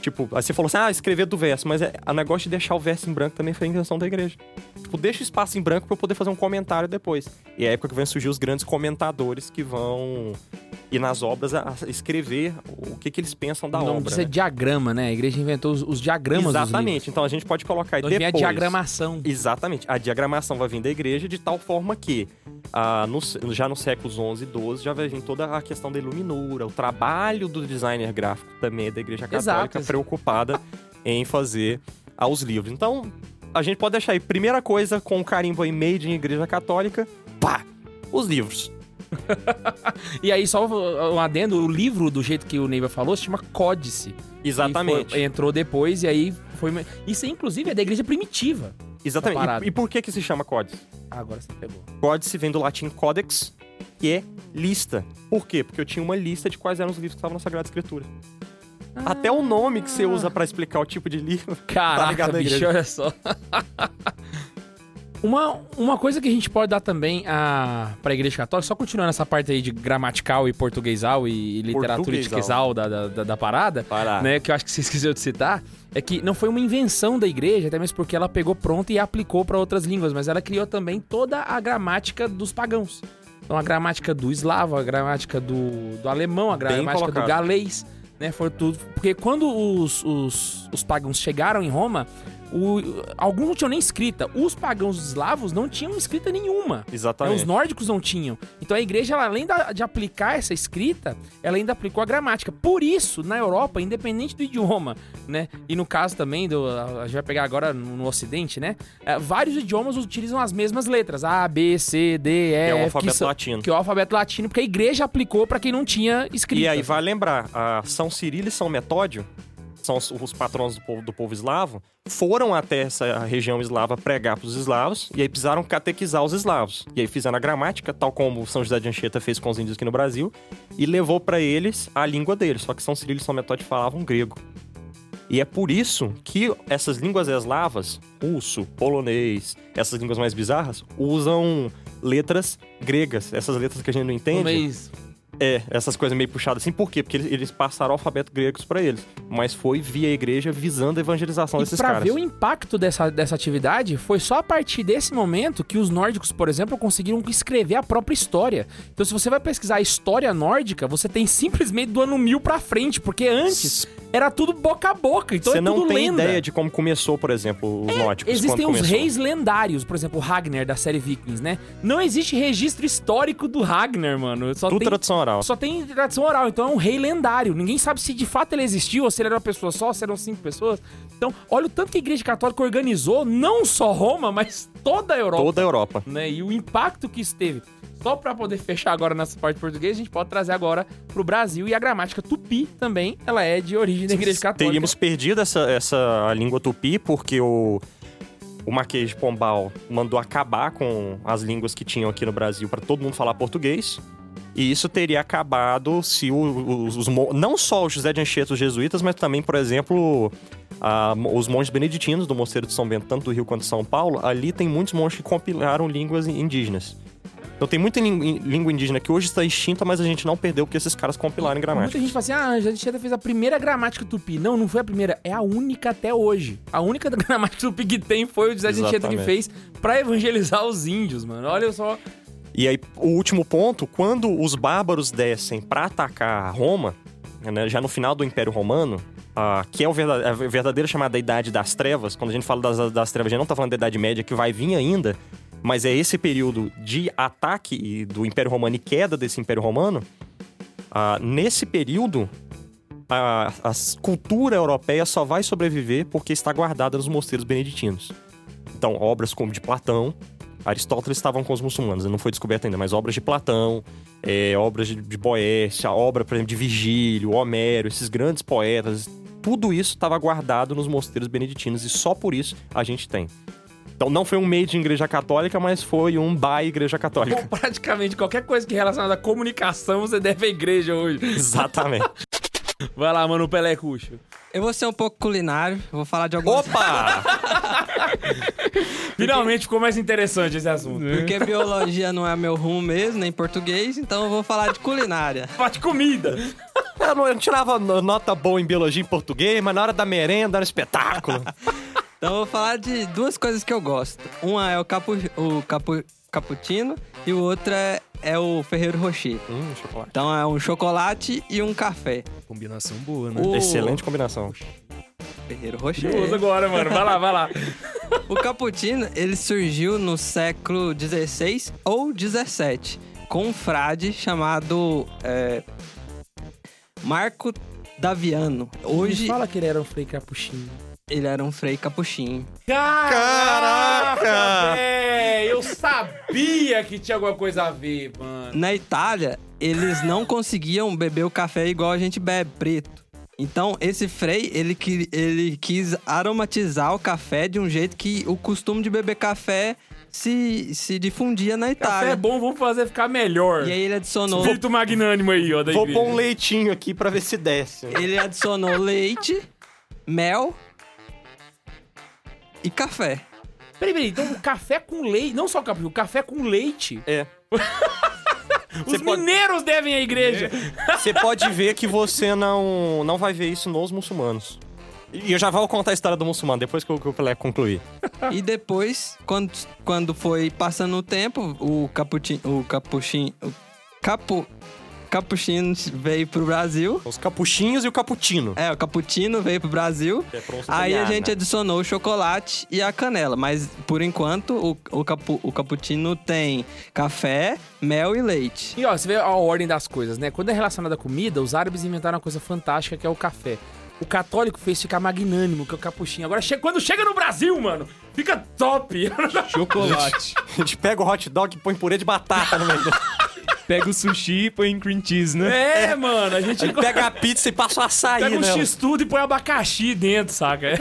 Tipo, aí você falou assim, ah, escrever do verso, mas é, a negócio de deixar o verso em branco também foi a invenção da igreja. Tipo, deixa o espaço em branco para eu poder fazer um comentário depois. E é a época que vão surgir os grandes comentadores que vão ir nas obras a escrever o que, que eles pensam da o nome obra. disso é né? diagrama, né? A igreja inventou os, os diagramas. Exatamente. Então a gente pode colocar aí Onde vem a depois. diagramação. Exatamente. A diagramação vai vir da igreja de tal forma que, ah, no- já nos séculos 11 e 12, já vai vir toda a questão da iluminura. O trabalho do designer gráfico também é da igreja católica exato. preocupada em fazer aos livros. Então, a gente pode deixar aí, primeira coisa, com o carimbo aí, made em igreja católica, pá, os livros. E aí, só um adendo, o livro, do jeito que o Neiva falou, se chama Códice. Exatamente. Foi- entrou depois e aí foi... Isso, inclusive, é da igreja primitiva. Exatamente. E, e por que que se chama códice? Ah, agora você pegou. Códice vem do latim codex, que é lista. Por quê? Porque eu tinha uma lista de quais eram os livros que estavam na Sagrada Escritura. Até o nome que você usa pra explicar o tipo de livro. Caraca, ligado à bicho, olha só. Uma, uma coisa que a gente pode dar também a, pra Igreja Católica, só continuando essa parte aí de gramatical e portuguesal e, literatura Portuguesal. da, da, da, da parada, Pará. né, que eu acho que você esqueceu de citar, é que não foi uma invenção da igreja, até mesmo porque ela pegou pronto e aplicou para outras línguas, mas ela criou também toda a gramática dos pagãos. Então a gramática do eslavo, a gramática do, do alemão, a gramática do galês, né, foi tudo. Porque quando os, os, os pagãos chegaram em Roma, o- alguns não tinham nem escrita. Os pagãos eslavos não tinham escrita nenhuma. Né, Exatamente. Os nórdicos não tinham. Então a igreja, ela, além da- de aplicar essa escrita, ela ainda aplicou a gramática. Por isso, na Europa, independente do idioma, né? E no caso também, do, a gente vai pegar agora no, no Ocidente, né? é, vários idiomas utilizam as mesmas letras. A, B, C, D, E, é o alfabeto que são- latino. Que é o alfabeto latino, porque a igreja aplicou pra quem não tinha escrita. E aí vai lembrar, a São Cirilo e São Metódio, são os, os patrões do povo, do povo eslavo, foram até essa região eslava pregar para os eslavos e aí precisaram catequizar os eslavos. E aí fizeram a gramática, tal como São José de Anchieta fez com os índios aqui no Brasil, e levou para eles a língua deles. Só que São Cirilo e São Metódio falavam grego. E é por isso que essas línguas eslavas, russo, polonês, essas línguas mais bizarras, usam letras gregas. Essas letras que a gente não entende. Mas É, essas coisas meio puxadas assim. Por quê? Porque eles, eles passaram o alfabeto grego pra eles. Mas foi via igreja visando a evangelização E desses pra caras. ver o impacto dessa, dessa atividade, foi só a partir desse momento que os nórdicos, por exemplo, conseguiram escrever a própria história. Então, se você vai pesquisar a história nórdica, você tem simplesmente do ano 1000 pra frente, porque antes era tudo boca a boca. Então Você é não tem lenda. É, ideia de como começou, por exemplo, os nórdicos. Existem os reis lendários, por exemplo, o Ragnar da série Vikings, né? Não existe registro histórico do Ragnar, mano. Só Tudo tem tradição oral. só tem tradição oral, então é um rei lendário. Ninguém sabe se de fato ele existiu ou se ele era uma pessoa só, se eram cinco pessoas. Então, olha o tanto que a Igreja Católica organizou, não só Roma, mas toda a Europa. Toda a Europa. Né? E o impacto que isso teve. Só pra poder fechar agora nessa parte portuguesa, a gente pode trazer agora pro Brasil. E a gramática tupi também, ela é de origem da Igreja Católica. Teríamos perdido essa, essa língua tupi porque o, o Marquês de Pombal mandou acabar com as línguas que tinham aqui no Brasil para todo mundo falar português. E isso teria acabado se os, os mon- não só o José de Anchieta, os jesuítas, mas também, por exemplo, a- os monges beneditinos do Mosteiro de São Bento, tanto do Rio quanto de São Paulo. Ali tem muitos monges que compilaram línguas indígenas. Então tem muita língua indígena que hoje está extinta, mas a gente não perdeu porque esses caras compilaram em Muita gramática. gente fala assim, ah, a Angela Anchieta fez a primeira gramática tupi. Não, não foi a primeira, é a única até hoje. A única gramática tupi que tem foi o José de Anchieta que fez pra evangelizar os índios, mano. Olha só. E aí, o último ponto, quando os bárbaros descem para atacar Roma, né, já no final do Império Romano, ah, que é a verdadeira chamada Idade das Trevas, quando a gente fala das, das Trevas, a gente não tá falando da Idade Média, que vai vir ainda, mas é esse período de ataque do Império Romano e queda desse Império Romano. ah, nesse período, a, a cultura europeia só vai sobreviver porque está guardada nos mosteiros beneditinos. Então, obras como de Platão, Aristóteles estavam com os muçulmanos, não foi descoberto ainda, mas obras de Platão, é, obras de, de Boécia, obra, por exemplo, de Vigílio, Homero, esses grandes poetas, tudo isso estava guardado nos mosteiros beneditinos e só por isso a gente tem. Então não foi um meio de igreja católica, mas foi um by igreja católica. Bom, praticamente qualquer coisa que é relacionada à comunicação, você deve à igreja hoje. Exatamente. Vai lá, mano, Pelé Cuxo. Eu vou ser um pouco culinário, eu vou falar de algumas... Opa! Finalmente ficou mais interessante esse assunto. Porque biologia não é meu rumo mesmo, nem português, então eu vou falar de culinária. Fala de comida. Eu não, eu não tirava no- nota boa em biologia e português, mas na hora da merenda era um espetáculo. Então eu vou falar de duas coisas que eu gosto. Uma é o, capu, o capu, cappuccino e o outro é, é o Ferreiro Rocher. hum, chocolate. Então é um chocolate e um café. Combinação boa, né? O Excelente combinação. Ferreiro Rocher. Curioso agora, mano. Vai lá, vai lá. O cappuccino, ele surgiu no século XVI ou XVII, com um frade chamado é, Marco Daviano. Me Hoje, fala que ele era um frei capuchinho. Ele era um frei capuchinho. Caraca! véi, eu sabia que tinha alguma coisa a ver, mano. Na Itália, eles não conseguiam beber o café igual a gente bebe, preto. Então, esse frei, ele, ele quis aromatizar o café de um jeito que o costume de beber café se, se difundia na Café Itália. é bom, vamos fazer ficar melhor. E aí ele adicionou, Espírito magnânimo aí, ó, da Vou igreja. pôr um leitinho aqui pra ver se desce. ele adicionou leite, mel e café. Peraí, peraí. Então café com leite. Não só o cappuccino, o café com leite. É. Os Você pode- mineiros devem à igreja. Você pode ver que você não, não vai ver isso nos muçulmanos. E eu já vou contar a história do muçulmano, depois que o, que o Pelé concluir. E depois, quando, quando foi passando o tempo, o capuchinho, o capuchinho, o capu, capuchinho veio pro Brasil. Os capuchinhos e o cappuccino. É, o cappuccino veio pro Brasil. É Aí a gente adicionou o chocolate e a canela. Mas, por enquanto, o, o, capu, o cappuccino tem café, mel e leite. E ó, você vê a ordem das coisas, né? Quando é relacionado à comida, os árabes inventaram uma coisa fantástica que é o café. O católico fez ficar magnânimo, que é o capuchinho. Agora, che- quando chega no Brasil, mano, fica top. Chocolate. A gente pega o hot dog e põe purê de batata no meio. Pega o sushi e põe em cream cheese, né? é, mano, a gente A gente pega a pizza e passa o açaí pega um nela. x-tudo e põe abacaxi dentro, saca?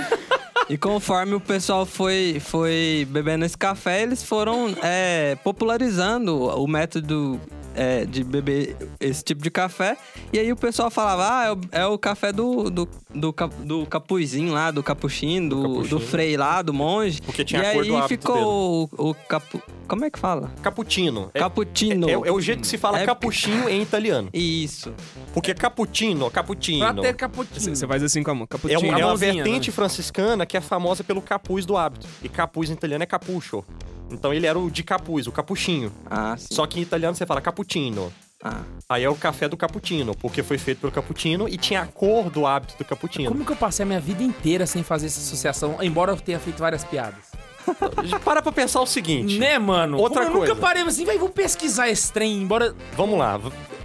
E conforme o pessoal foi, foi bebendo esse café, eles foram é, popularizando o método é, de beber esse tipo de café. E aí o pessoal falava, ah, é o, é o café do, do, do, do capuzinho lá, do capuchinho, do, do, capuchinho. frei lá, do monge. Porque tinha e a cor aí do ficou o, o capu... Como é que fala? Cappuccino. É, Cappuccino. é, é o jeito que se fala É- capuchinho em italiano. Isso. Porque cappuccino, cappuccino... Pra ter cappuccino. Você faz assim com a mão. É, Cappuccino. um- é uma vertente né? franciscana que é famosa pelo capuz do hábito. E capuz em italiano é capucho. Então ele era o de capuz, o capuchinho. Ah, sim. Só que em italiano você fala cappuccino. Ah. Aí é o café do cappuccino, porque foi feito pelo cappuccino e tinha a cor do hábito do cappuccino. Como que eu passei a minha vida inteira sem fazer essa associação, embora eu tenha feito várias piadas? Para pra pensar o seguinte. Né, mano? Outra Como eu coisa. nunca parei assim, vai, vou pesquisar esse trem, embora... Vamos lá.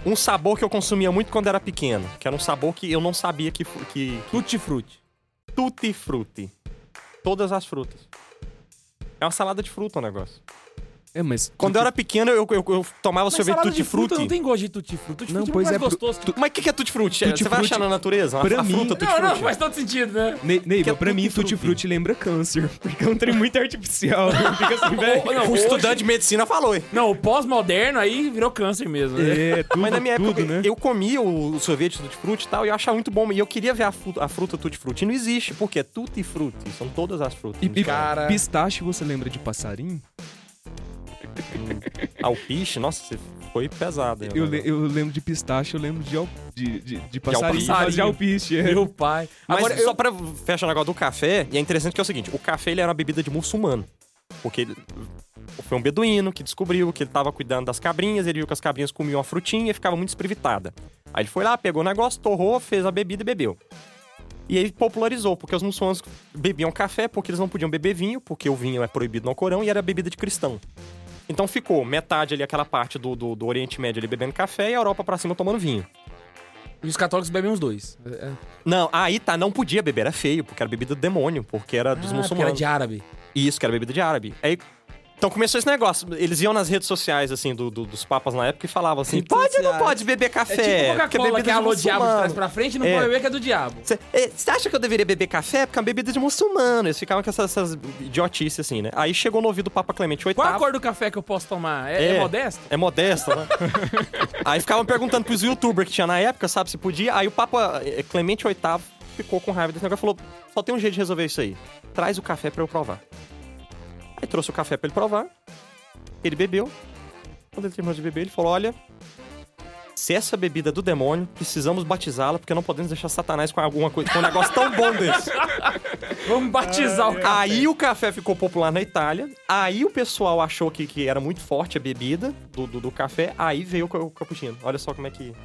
Um sabor que eu consumia muito quando era pequeno. Que era um sabor que eu não sabia que... que Tutti-frutti. tutti frutti. Todas as frutas. É uma salada de fruta o negócio. É, mas. Quando eu era pequeno, eu, eu, eu tomava Mas sorvete tutti de fruta frutti. não tem gosto de tutti-frutti. Tutti-frutti Não, é pois mais é, gostoso. Mas o que, que é tutti frutti? Tutti Você vai frutti, achar na natureza? A, pra a mim- fruta tutti Não, não, frutti. faz todo sentido, né? Ne- Neiva, é pra mim, tutti-frutti. tutti-frutti lembra câncer. Porque é um trem muito artificial. Fica assim, velho. Não, O hoje- estudante de medicina falou. hein? Não, o pós-moderno aí virou câncer mesmo. né? É, tudo, Mas na minha tudo, época, né? eu comia o sorvete tutti frutti e tal, e eu achava muito bom. E eu queria ver a fruta, a fruta tutti frutti. E não existe, porque é tutti frutti. São todas as frutas. E, e Cara. pistache, você lembra de passarinho? Alpiche, nossa, você foi pesado. Eu, le- eu lembro de pistache, eu lembro de, al- de, de, de passarinho, mas de alpiste. É. Meu pai. Mas Agora, só eu... pra fechar o negócio do café, e é interessante que é o seguinte, o café ele era uma bebida de muçulmano. Porque ele foi um beduíno que descobriu que ele tava cuidando das cabrinhas, ele viu que as cabrinhas comiam a frutinha e ficava muito esprevitada. Aí ele foi lá, pegou o negócio, torrou, fez a bebida e bebeu. E aí popularizou, porque os muçulmanos bebiam café porque eles não podiam beber vinho, porque o vinho é proibido no Corão e era bebida de cristão. Então ficou metade ali, aquela parte do, do, do Oriente Médio ali bebendo café e a Europa pra cima tomando vinho. E os católicos bebem os dois. É. Não, aí tá, não podia beber, era feio, porque era bebida do demônio, porque era dos Ah, porque era muçulmanos. de árabe. Isso, que era bebida de árabe. Aí, então começou esse negócio. Eles iam nas redes sociais, assim, do- do- dos papas na época e falavam assim: Redes pode ou não pode beber É café? tipo Porque Coca-Cola, bebida que é alô diabo de trás muçulmano." pra frente, não É. pode beber que é do diabo. Você você acha que eu deveria beber café? Porque é uma bebida de muçulmano. Eles ficavam com essas, essas idiotices, assim, né? Aí chegou no ouvido do Papa Clemente VIII. Qual a cor do café que eu posso tomar? É, é modesto? É modesto, né? Aí ficavam perguntando pros youtubers que tinha na época, sabe, se podia. Aí o Papa eh, Clemente VIII ficou com raiva desse negócio e falou: só tem um jeito de resolver isso aí. Traz o café pra eu provar. Aí trouxe o café pra ele provar. Ele bebeu. Quando ele terminou de beber, ele falou: olha. Se essa bebida é do demônio, precisamos batizá-la, porque não podemos deixar Satanás com alguma coisa, com um negócio tão bom desse. Vamos batizar o café. Aí o café ficou popular na Itália. Aí o pessoal achou que, que era muito forte a bebida do, do, do café. Aí veio o, o cappuccino. Olha só como é que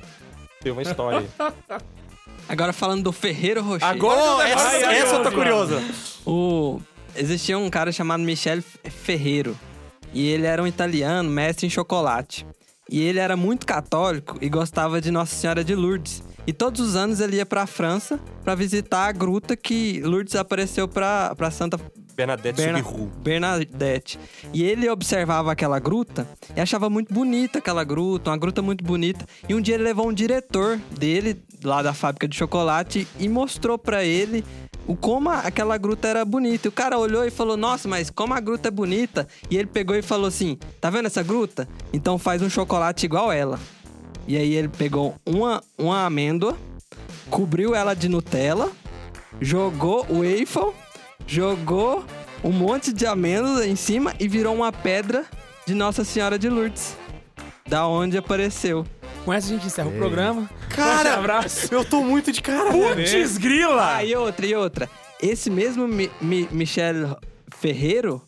teve uma história aí. Agora falando do Ferreiro Rocher. Agora Oh, essa, essa eu tô curioso, curiosa. O... Existia um cara chamado Michel Ferreiro. E ele era um italiano, mestre em chocolate. E ele era muito católico e gostava de Nossa Senhora de Lourdes. E todos os anos ele ia pra França pra visitar a gruta que Lourdes apareceu pra Santa Bernadette Berna- Subiru. Bernadette. E ele observava aquela gruta e achava muito bonita aquela gruta, uma gruta muito bonita. E um dia ele levou um diretor dele, lá da fábrica de chocolate, e mostrou pra ele o como aquela gruta era bonita. E o cara olhou e falou: Nossa, mas como a gruta é bonita. E ele pegou e falou assim: Tá vendo essa gruta? Então faz um chocolate igual ela. E aí ele pegou uma, uma amêndoa, cobriu ela de Nutella, jogou o waffle, jogou um monte de amêndoas em cima e virou uma pedra de Nossa Senhora de Lourdes. Da onde apareceu. Com essa a gente encerra o programa. Cara, Forte abraço. eu tô muito de cara. Putz, grila! Ah, e outra, e outra. Esse mesmo Mi- Mi- Michel Ferreiro,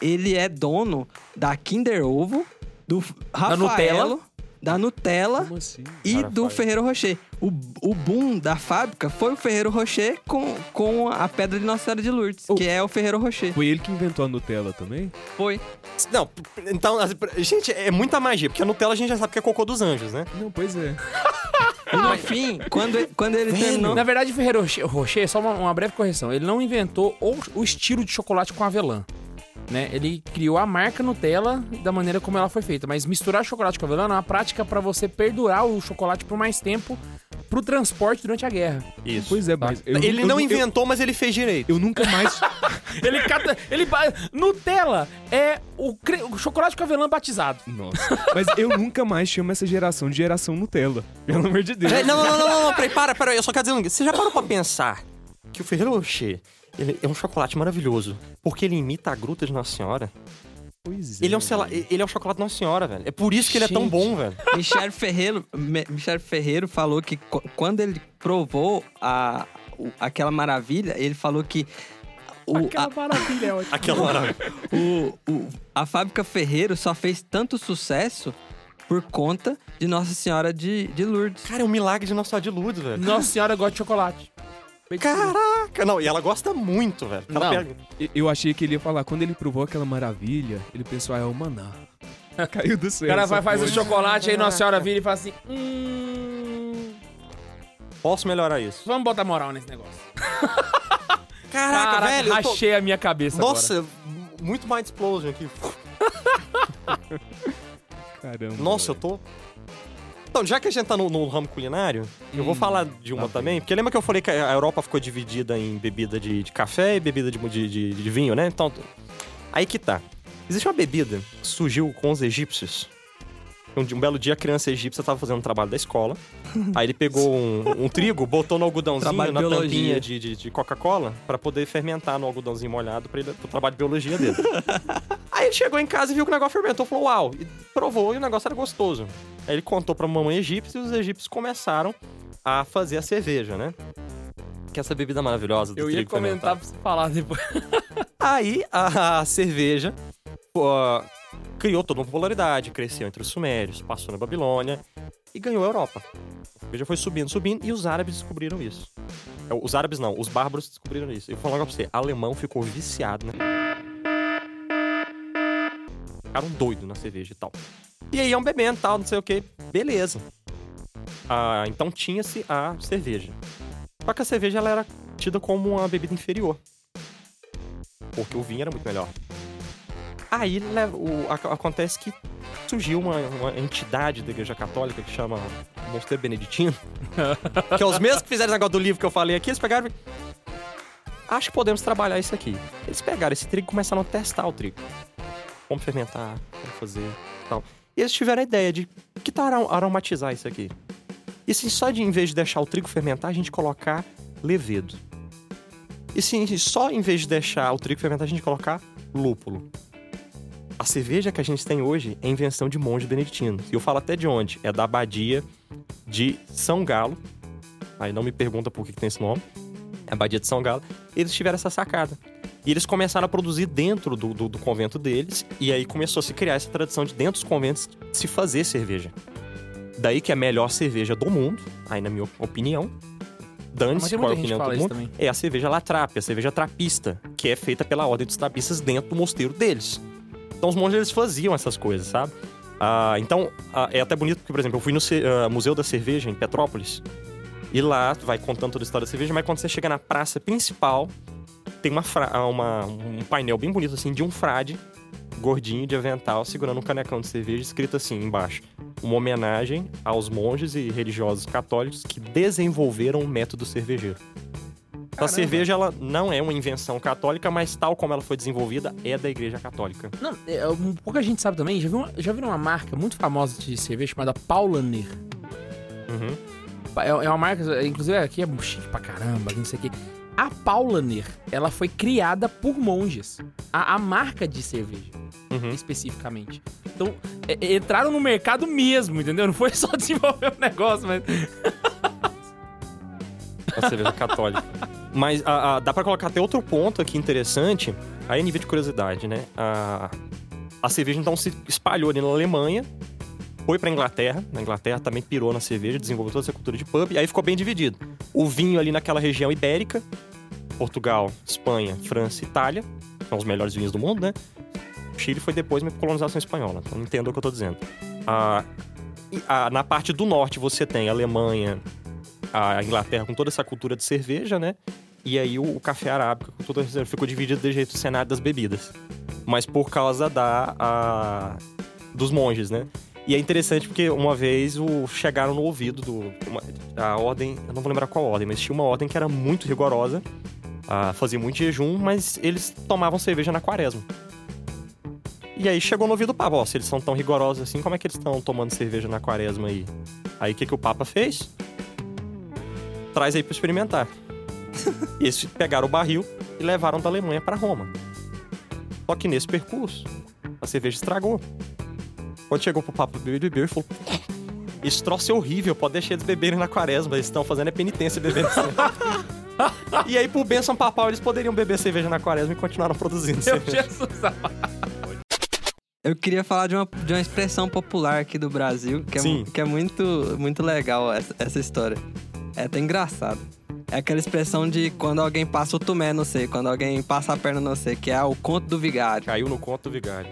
ele é dono da Kinder Ovo, do Rafaelo, Nutella. Da Nutella assim? e Cara, do faz. Ferreiro Rocher. O, o boom da fábrica foi o Ferreiro Rocher com, com a pedra de Nossa Senhora de Lourdes, que é o Ferreiro Rocher. Foi ele que inventou a Nutella também? Foi. Não, então, gente, é muita magia, porque a Nutella a gente já sabe que é cocô dos anjos, né? Não, pois é. No fim, quando, ele- quando ele Velho. terminou... Na verdade, o Ferreiro Rocher- Rocher, só uma, uma breve correção, ele não inventou o, o estilo de chocolate com avelã. Né? Ele criou a marca Nutella da maneira como ela foi feita. Mas misturar chocolate com avelã é uma prática para você perdurar o chocolate por mais tempo pro transporte durante a guerra. Isso. Pois é, mas. eu ele não eu- inventou, mas ele fez direito. Eu, nunca mais. Ele cata. Ele, ba- Nutella é o, cre- o chocolate com avelã batizado. Nossa. Mas eu nunca mais chamo essa geração de geração Nutella. Pelo amor de Deus. Não, não, não, não, não, peraí, para, para, eu só quero dizer um. Você já parou pra pensar que o Ferreiro Rocher, ele é um chocolate maravilhoso, porque ele imita a gruta de Nossa Senhora? Pois é. Ele é um, sei lá, ele é um chocolate Nossa Senhora, velho. É por isso que ele é tão bom, velho. Michel Ferreiro, Michel Ferreiro falou que qu- quando ele provou a, o- aquela maravilha, ele falou que o, Aquela maravilha é ótima. Aquela maravilha. a, o- o- a fábrica Ferreiro só fez tanto sucesso por conta de Nossa Senhora de, de Lourdes. Cara, é um milagre de Nossa Senhora de Lourdes, velho. Nossa senhora gosta de chocolate. Caraca! Não, e ela gosta muito, velho. Ela Não. pega- Eu achei que ele ia falar, quando ele provou aquela maravilha, ele pensou, ah, é o maná. Caiu do O céu. cara essa vai fazer o chocolate, aí Nossa Senhora vira e fala assim: Hum. Posso melhorar isso. Vamos botar moral nesse negócio. Caraca, Caraca, velho. eu tô- a minha cabeça agora. Nossa, muito Mind Explosion aqui. Caramba. Nossa, eu velho. tô. Então, já que a gente tá no, no ramo culinário, eu vou Hum, falar de uma lá também. Porque lembra que eu falei que a Europa ficou dividida em bebida de, de café e bebida de, de, de- de vinho, né? Então, aí que tá. Existe uma bebida que surgiu com os egípcios. Um, um belo dia, a criança egípcia estava fazendo um trabalho da escola. aí ele pegou um, um trigo, botou no algodãozinho, Trabalho na biologia. tampinha de, de, de Coca-Cola, pra poder fermentar no algodãozinho molhado para ele pro trabalho de biologia dele. Aí ele chegou em casa e viu que o negócio fermentou, falou, uau, e provou e o negócio era gostoso. Aí ele contou pra mamãe egípcia e os egípcios começaram a fazer a cerveja, né? Que é essa bebida maravilhosa do Eu ia comentar fermentado. pra você falar depois. Aí a cerveja pô, criou toda uma popularidade, cresceu entre os sumérios, passou na Babilônia e ganhou a Europa. A cerveja foi subindo, subindo e os árabes descobriram isso. É, Os árabes não, os bárbaros descobriram isso. Eu vou falar pra você, alemão ficou viciado, né? Ficaram doidos na cerveja e tal. E aí iam bebendo e tal, não sei o que. Beleza. Ah, então tinha-se a cerveja. Só que a cerveja ela era tida como uma bebida inferior. Porque o vinho era muito melhor. Aí le- o- ac- acontece que surgiu uma, uma entidade da Igreja Católica que chama Mosteiro Beneditino. que é os mesmos que fizeram esse negócio do livro que eu falei aqui. Eles pegaram e. Acho que podemos trabalhar isso aqui. Eles pegaram esse trigo e começaram a testar o trigo. Como fermentar, como fazer tal. E eles tiveram a ideia de que tal arom- aromatizar isso aqui? E se só de, em vez de deixar o trigo fermentar, a gente colocar levedo? E se só em vez de deixar o trigo fermentar, a gente colocar lúpulo? A cerveja que a gente tem hoje é invenção de monge beneditino. E eu falo até de onde? É da abadia de São Galo. Aí não me pergunta por que, que tem esse nome. É a abadia de São Galo. Eles tiveram essa sacada. E eles começaram a produzir dentro do, do, do convento deles. E aí começou a se criar essa tradição de dentro dos conventos se fazer cerveja. Daí que é a melhor cerveja do mundo, aí na minha opinião. Dane-se qual é a opinião isso mundo. também. É a cerveja latrape, a cerveja trapista, que é feita pela ordem dos trapistas dentro do mosteiro deles. Então os monges eles faziam essas coisas, sabe? Ah, então ah, é até bonito porque, por exemplo, eu fui no ah, Museu da Cerveja em Petrópolis e lá vai contando toda a história da cerveja, mas quando você chega na praça principal tem uma, uma- um painel bem bonito assim de um frade gordinho de avental segurando um canecão de cerveja escrito assim embaixo uma homenagem aos monges e religiosos católicos que desenvolveram o método cervejeiro. Então, A cerveja ela não é uma invenção católica, mas tal como ela foi desenvolvida é da Igreja Católica. Não, é, um, pouca gente sabe também. Já viu, uma, já viram uma marca muito famosa de cerveja chamada Paulaner? Uhum. É, é uma marca, inclusive aqui é chique pra caramba, não sei o quê. A Paulaner, ela foi criada por monges. A, a marca de cerveja, Uhum. especificamente. Então, é- é- entraram no mercado mesmo, entendeu? Não foi só desenvolver o negócio, mas... a cerveja católica. Mas a- a- dá pra colocar até outro ponto aqui interessante, aí nível de curiosidade, né? A, a cerveja então se espalhou ali na Alemanha, foi pra Inglaterra, na Inglaterra também pirou na cerveja, desenvolveu toda essa cultura de pub, e aí ficou bem dividido. O vinho ali naquela região ibérica, Portugal, Espanha, França, Itália, são os melhores vinhos do mundo, né? O Chile foi depois uma colonização espanhola, então não entendo o que eu tô dizendo. Ah, na parte do norte você tem a Alemanha, a Inglaterra com toda essa cultura de cerveja, né? E aí o, o café arábico com toda essa- ficou dividido de jeito do cenário das bebidas. Mas por causa da a- dos monges, né? E é interessante porque uma vez o, chegaram no ouvido do uma- a ordem, eu não vou lembrar qual ordem, mas tinha uma ordem que era muito rigorosa, ah, fazia muito jejum, mas eles tomavam cerveja na quaresma. E aí chegou no ouvido do Papa, ó, se eles são tão rigorosos assim, como é que eles estão tomando cerveja na quaresma aí? Aí o que, que o Papa fez? Traz aí pra experimentar. E eles pegaram o barril e levaram da Alemanha pra Roma. Só que nesse percurso, a cerveja estragou. Quando chegou pro Papa, bebeu, bebeu e falou: Esse troço é horrível, pode deixar eles beberem na quaresma, eles estão fazendo é penitência bebendo cerveja. e aí, por bênção papal, eles poderiam beber cerveja na quaresma e continuaram produzindo Meu cerveja. Jesus Eu queria falar de uma, de uma expressão popular aqui do Brasil, que é, que é muito, muito legal essa, essa história. É até engraçado. É aquela expressão de quando alguém passa o tumé no C, quando alguém passa a perna no C, que é o conto do vigário. Caiu no conto do vigário.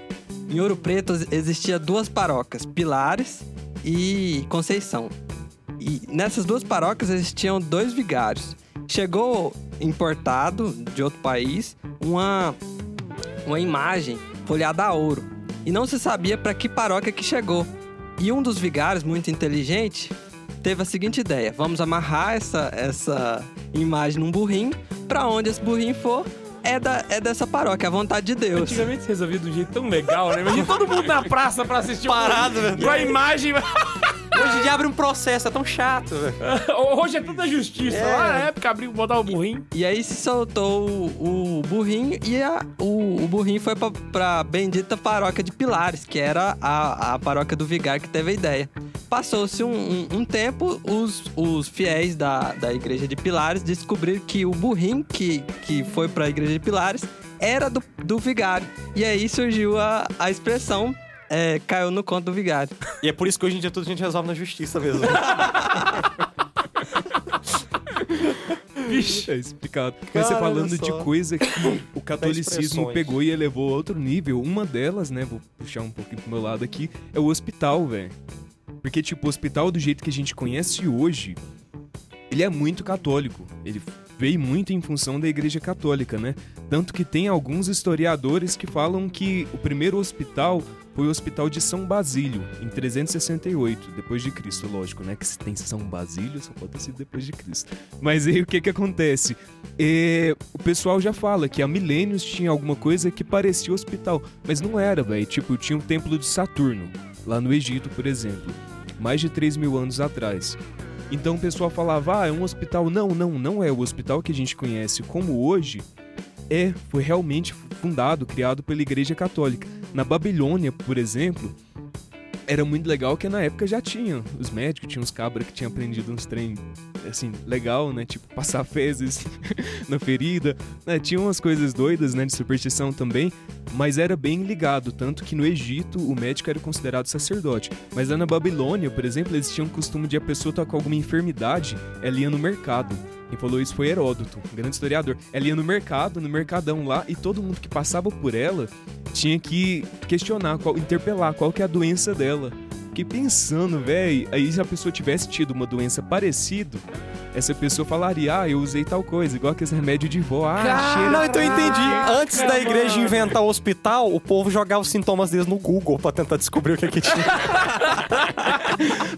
Em Ouro Preto existia duas paróquias, Pilares e Conceição. E nessas duas paróquias existiam dois vigários. Chegou importado de outro país uma, uma imagem folhada a ouro. E não se sabia para que paróquia que chegou. E um dos vigários, muito inteligente, teve a seguinte ideia: vamos amarrar essa, essa imagem num burrinho. Para onde esse burrinho for, é, da, é dessa paróquia, a vontade de Deus. Antigamente se resolvia de um jeito tão legal, né? Imagina todo mundo na praça pra assistir um- Parado, velho. Com a imagem. Hoje em dia abre um processo, é tão chato, velho. Hoje é tudo a justiça. Lá na época abriu, botar o burrinho. E aí se soltou o, o burrinho e a- o, o burrinho foi pra, pra bendita paróquia de Pilares, que era a, a paróquia do vigário que teve a ideia. Passou-se um, um- um tempo, os, os fiéis da, da igreja de Pilares descobriram que o burrinho que, que foi pra igreja de Pilares era do, do vigário. E aí surgiu a, a expressão, é, caiu no conto do vigário. E é por isso que hoje em dia tudo a gente resolve na justiça mesmo. Vixe. É explicado. Mas você falando de coisa que o catolicismo pegou e elevou a outro nível, uma delas, né, vou puxar um pouquinho pro meu lado aqui, é o hospital, velho. Porque, tipo, o hospital do jeito que a gente conhece hoje, ele é muito católico. Ele veio muito em função da igreja católica, né? Tanto que tem alguns historiadores que falam que o primeiro hospital foi o Hospital de São Basílio, em 368, depois de Cristo, lógico, né? Que se tem São Basílio, só pode ter sido depois de Cristo. Mas aí o que que acontece? É, o pessoal já fala que há milênios tinha alguma coisa que parecia hospital, mas não era, velho. Tipo, tinha o Templo de Saturno, lá no Egito, por exemplo, mais de 3 mil anos atrás. Então o pessoal falava, ah, é um hospital. Não, não, não é o hospital que a gente conhece como hoje. É, foi realmente fundado, criado pela Igreja Católica. Na Babilônia, por exemplo, era muito legal que na época já tinha. Os médicos tinham uns cabras que tinham aprendido uns trem, assim, legal, né? Tipo, passar fezes na ferida. né? Tinha umas coisas doidas, né? De superstição também. Mas era bem ligado. Tanto que no Egito o médico era considerado sacerdote. Mas lá na Babilônia, por exemplo, eles tinham o costume de a pessoa estar com alguma enfermidade, ela ia no mercado. Quem falou isso foi Heródoto, um grande historiador. Ela ia no mercado, no mercadão lá, e todo mundo que passava por ela tinha que questionar, qual, interpelar qual que é a doença dela. Fiquei pensando, velho, aí se a pessoa tivesse tido uma doença parecida, essa pessoa falaria, ah, eu usei tal coisa, igual aquele remédio de vó, ah, Cara, cheira... Não, então eu entendi. Antes da igreja inventar o hospital, o povo jogava os sintomas deles no Google pra tentar descobrir o que, que tinha.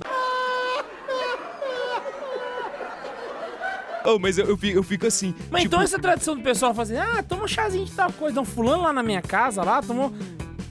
Oh, mas eu, eu fico, eu fico assim, Mas tipo, então essa tradição do pessoal fazer, ah, toma um chazinho de tal coisa. Então, fulano lá na minha casa, lá, tomou...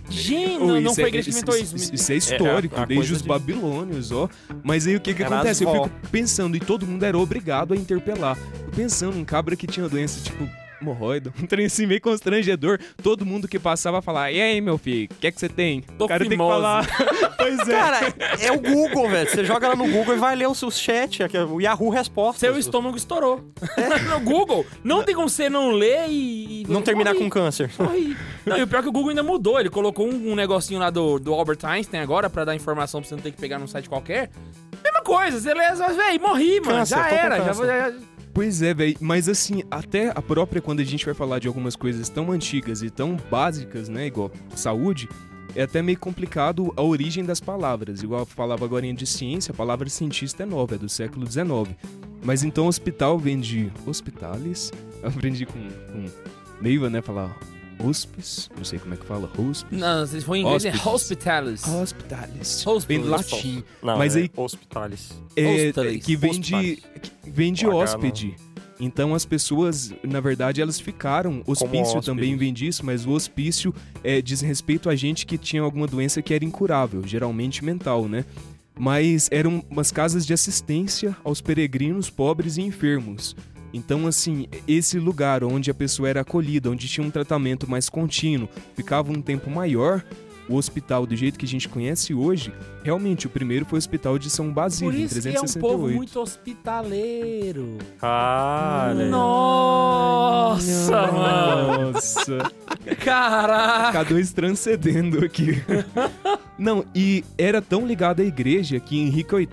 Gente, Oh, não, não foi a é- igreja que isso- inventou isso, isso. isso é histórico, É, a- a desde coisa os de- babilônios, ó. Mas aí o que que Era acontece? as Eu fico pensando, e todo mundo era obrigado a interpelar. pensando em cabra que tinha doença, tipo, um trem assim meio constrangedor. Todo mundo que passava falar, e aí, meu filho, o que é que você tem? Tô o cara tem que fimose. falar. pois é. Cara, é o Google, velho. Você joga lá no Google e vai ler o seu chat, o Yahoo Respostas. Seu estômago estourou. no Google, não tem como você não ler e... Não terminar Morri. com câncer. Morri. Não, e o pior é que o Google ainda mudou. Ele colocou um, um negocinho lá do, do Albert Einstein agora pra dar informação pra você não ter que pegar num site qualquer. Mesma coisa, você lê, mas, véi, morri, mano. Câncer, já era. Já, já, Pois é, velho. Mas assim, até a própria, quando a gente vai falar de algumas coisas tão antigas e tão básicas, né? Igual saúde, é até meio complicado a origem das palavras. Igual eu falava agora de ciência, a palavra cientista é nova, é do século XIX. Mas então hospital vem de hospitales. Eu aprendi com, com Neiva, né? Falar hospes. Não sei como é que fala. Hospes. Não, se for em inglês é hospitalis. Hospitales. Hospitals. Vem do latim. Não, Mas é aí- Hospitales. É, Hospitales. que vem de, que vem de hóspede. Então as pessoas, na verdade, elas ficaram. Hospício também vem disso, mas o hospício é, diz respeito a gente que tinha alguma doença que era incurável, geralmente mental, né? Mas eram umas casas de assistência aos peregrinos pobres e enfermos. Então, assim, esse lugar onde a pessoa era acolhida, onde tinha um tratamento mais contínuo, ficava um tempo maior, o hospital, do jeito que a gente conhece hoje, realmente o primeiro foi o Hospital de São Por Basílio, em isso que é um povo 368. muito hospitaleiro. Cara. Nossa, mano. Nossa, Caraca. cada um transcendendo aqui. Não, e era tão ligado à igreja que Henrique VIII,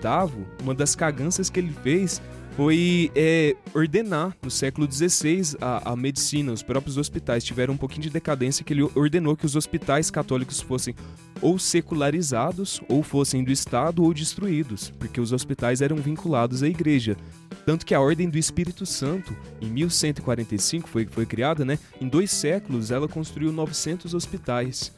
uma das caganças que ele fez foi é, ordenar no século XVI a, a medicina. Os próprios hospitais tiveram um pouquinho de decadência que ele ordenou que os hospitais católicos fossem ou secularizados, ou fossem do Estado, ou destruídos, porque os hospitais eram vinculados à igreja. Tanto que a Ordem do Espírito Santo, em 1145, foi, foi criada, né? Em dois séculos, ela construiu 900 hospitais.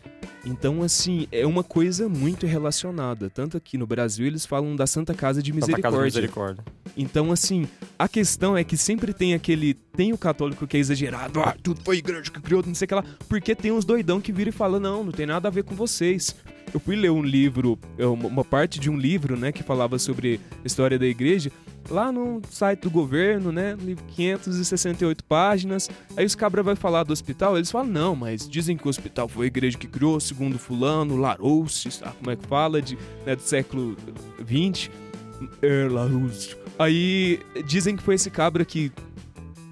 Então, assim, é uma coisa muito relacionada. Tanto aqui no Brasil, eles falam da Santa Casa de Santa Casa de Misericórdia. Misericórdia. Então, assim, a questão é que sempre tem aquele. Tem o católico que é exagerado, ah, tudo foi a igreja que criou, não sei o que lá. Porque tem uns doidão que viram e falam, não, não tem nada a ver com vocês. Eu fui ler um livro, é, uma uma parte de um livro, né, que falava sobre a história da igreja, lá no site do governo, né, livro 568 páginas. Aí os cabras vai falar do hospital, eles falam, não, mas dizem que o hospital foi a igreja que criou, segundo fulano, Larousse, sabe como é que fala, de, né, do século 20. É, Larousse. Aí dizem que foi esse cabra que.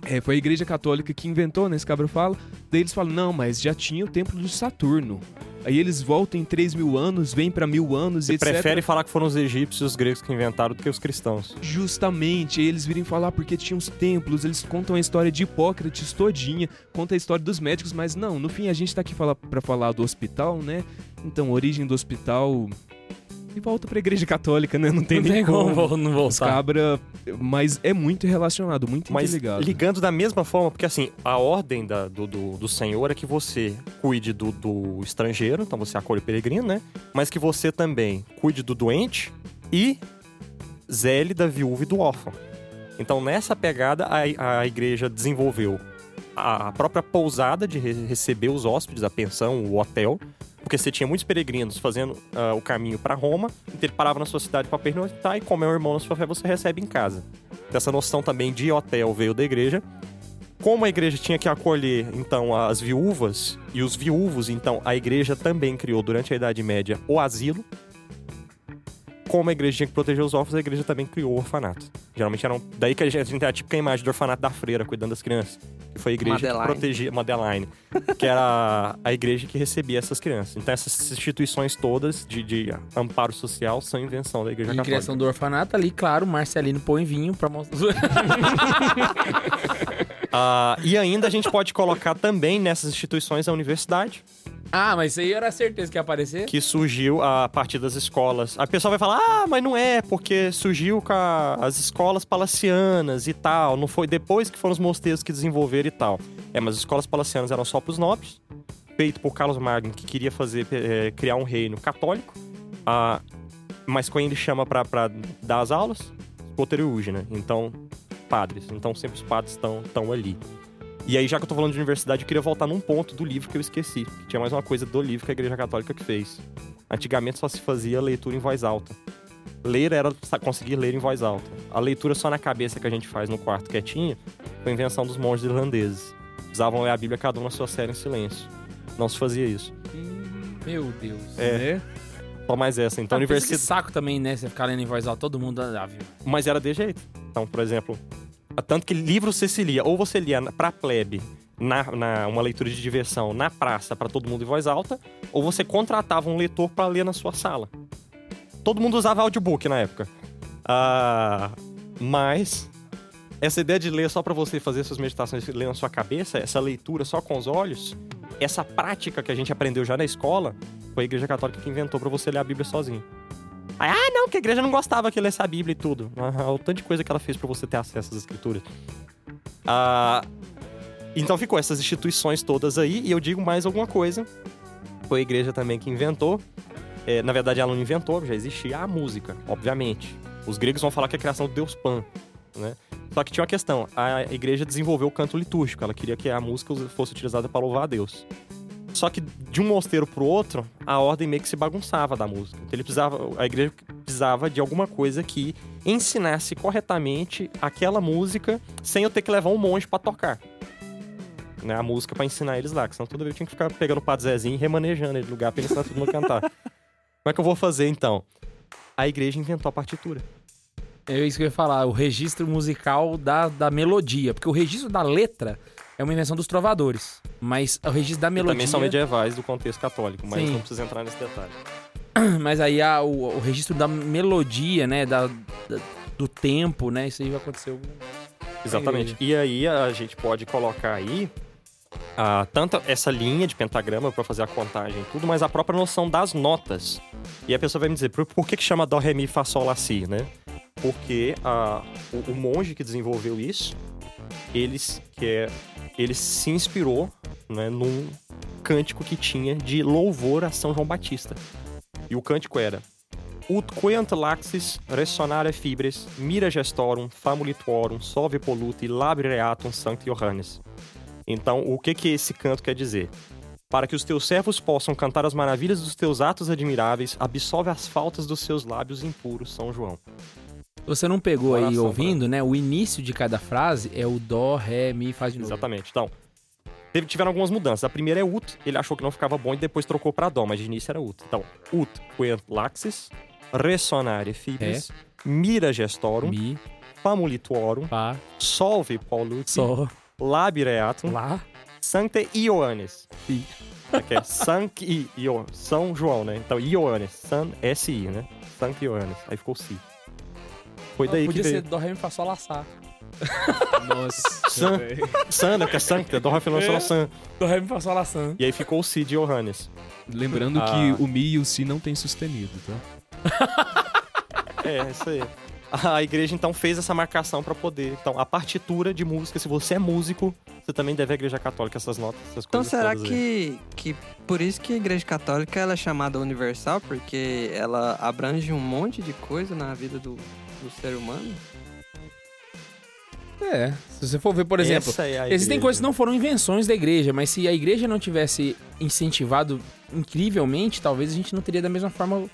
é, foi a igreja católica que inventou, né? Esse cabra fala. Daí eles falam, não, mas já tinha o templo de Saturno. Aí eles voltam em 3 mil anos, vêm pra mil anos e Você etc. prefere falar que foram os egípcios e os gregos que inventaram do que os cristãos. Justamente, aí eles virem falar porque tinha os templos, eles contam a história de Hipócrates todinha, conta a história dos médicos, mas não, no fim a gente tá aqui fala, pra falar do hospital, né? Então, origem do hospital. E volta pra igreja católica, né? Não tem Não nem tem como como. não Os voltar. cabra. Mas é muito relacionado, muito Mas interligado. ligando da mesma forma, porque assim, a ordem da- do, do, do Senhor é que você cuide do, do estrangeiro, então você acolhe o peregrino, né? Mas que você também cuide do doente e zele da viúva e do órfão. Então, nessa pegada, a, a igreja desenvolveu a, a própria pousada de re- receber os hóspedes, a pensão, o hotel, porque você tinha muitos peregrinos fazendo ah, o caminho para Roma, então ele parava na sua cidade para pernoitar e como é o irmão na sua fé, você recebe em casa. Dessa noção também de hotel veio da igreja. Como a igreja tinha que acolher, então, as viúvas e os viúvos, então, a igreja também criou, durante a Idade Média, o asilo. Como a igreja tinha que proteger os órfãos, a igreja também criou o orfanato. Geralmente eram... Daí que a gente tem a típica imagem do orfanato da freira, cuidando das crianças. Que foi a igreja Madeline. que protegia... Madeline. que era a igreja que recebia essas crianças. Então, essas instituições todas de, de amparo social são invenção da igreja E católica. criação do orfanato ali, claro, Marcelino põe vinho pra mostrar. Ah, e ainda a gente pode colocar também nessas instituições a universidade, ah, mas isso aí era certeza que ia aparecer. que surgiu a partir das escolas. A pessoa vai falar, ah, mas não é, porque surgiu com a- as escolas palacianas e tal. Não foi depois que foram os mosteiros que desenvolveram e tal. É, mas as escolas palacianas eram só para os nobres, feito por Carlos Magno, que queria fazer, eh, criar um reino católico. Ah, mas quem ele chama para dar as aulas? Poteriúge, né? Então, padres. Então, sempre os padres estão ali. E aí, já que eu tô falando de universidade, eu queria voltar num ponto do livro que eu esqueci. que Tinha mais uma coisa do livro que a Igreja Católica que fez. Antigamente só se fazia leitura em voz alta. Ler era conseguir ler em voz alta. A leitura só na cabeça que a gente faz no quarto quietinho foi invenção dos monges irlandeses. Precisavam ler a Bíblia cada um na sua série em silêncio. Não se fazia isso. Meu Deus. É. Né? Só mais essa. Então, Ah, pensa que universidade. saco também, né? Você ficar lendo em voz alta, todo mundo ah, viu? Mas era de jeito. Então, por exemplo, tanto que livro você se lia, ou você lia pra plebe, na, na- uma leitura de diversão na praça pra todo mundo em voz alta, ou você contratava um leitor pra ler na sua sala. Todo mundo usava audiobook na época. Ah, mas essa ideia de ler só pra você fazer suas meditações ler na sua cabeça, essa leitura só com os olhos, essa prática que a gente aprendeu já na escola, foi a Igreja Católica que inventou pra você ler a Bíblia sozinho. Ah, não, que a igreja não gostava que lesse a Bíblia e tudo. Ah, o tanto de coisa que ela fez pra você ter acesso às escrituras. Ah, então ficou essas instituições todas aí, e eu digo mais alguma coisa. Foi a igreja também que inventou. É, na verdade, ela não inventou, já existia a música, obviamente. Os gregos vão falar que é a criação do deus Pan, né? Só que tinha uma questão, a igreja desenvolveu o canto litúrgico, ela queria que a música fosse utilizada para louvar a Deus. Só que de um mosteiro pro outro, a ordem meio que se bagunçava da música. Então ele precisava, a igreja precisava de alguma coisa que ensinasse corretamente aquela música sem eu ter que levar um monge pra tocar. Né, a música pra ensinar eles lá, que senão toda vez eu tinha que ficar pegando o Padre Zezinho e remanejando ele no lugar pra ele ensinar todo mundo a cantar. Como é que eu vou fazer então? A igreja inventou a partitura. É isso que eu ia falar, o registro musical da, da melodia. Porque o registro da letra é uma invenção dos trovadores. Mas o registro da E melodia. também são medievais do contexto católico, mas Sim. não precisa entrar nesse detalhe. Mas aí a- o, o registro da melodia, né? Da, da- do tempo, né? Isso aí aconteceu. Exatamente. E aí a gente pode colocar aí ah, tanto essa linha de pentagrama para fazer a contagem e tudo, mas a própria noção das notas. E a pessoa vai me dizer, por, por que, que chama Dó, Ré, Mi, Fá, Sol, Lá, Si, né? Porque ah, o, o monge que desenvolveu isso, eles, que é, ele se inspirou né, num cântico que tinha de louvor a São João Batista. E o cântico era Ut queant laxis ressonare fibres, mira gestorum, famulituorum, solve polluti, labireatum sancti Johannes. Então, o que que esse canto quer dizer? Para que os teus servos possam cantar as maravilhas dos teus atos admiráveis, absolve as faltas dos seus lábios impuros, São João. Você não pegou aí Oração, ouvindo, né? O início de cada frase é o Dó, Ré, Mi, Fá de novo. Exatamente. Então, teve- tiveram algumas mudanças. A primeira é ut, ele achou que não ficava bom e depois trocou para dó, mas de início era ut. Então, ut queant laxis, ressonare fibres, mira gestorum, Mi, famulituorum, Fá, solve polluti, Sol, labireatum, Lá. Sancte Ioannes. Sim. Que é Sanct Io, São João, né? Então, Ioannes, San S-I, né? Sanct Ioannes. Aí ficou Si. Foi daí que Podia veio. ser Dó, Ré, Mi, Fá, Sol, Lá, Sá. Nossa, velho. San, né? Que é Sancta, Dó, Ré, Fá, É. Sol, San. Dó, Ré, Mi, Fá, Sol, Lá. E aí ficou o Si de Johannes. Lembrando Ah. que o Mi e o Si não tem sustenido, tá? É, isso aí. A igreja, então, fez essa marcação pra poder. Então, a partitura de música, se você é músico, você também deve à igreja católica essas notas, essas Então coisas será todas aí. que, que por isso que a Igreja Católica ela é chamada universal? Porque ela abrange um monte de coisa na vida do, do ser humano? É, se você for ver, por exemplo, é Existem coisas que não foram invenções da igreja, mas se a igreja não tivesse incentivado incrivelmente, talvez a gente não teria da mesma forma.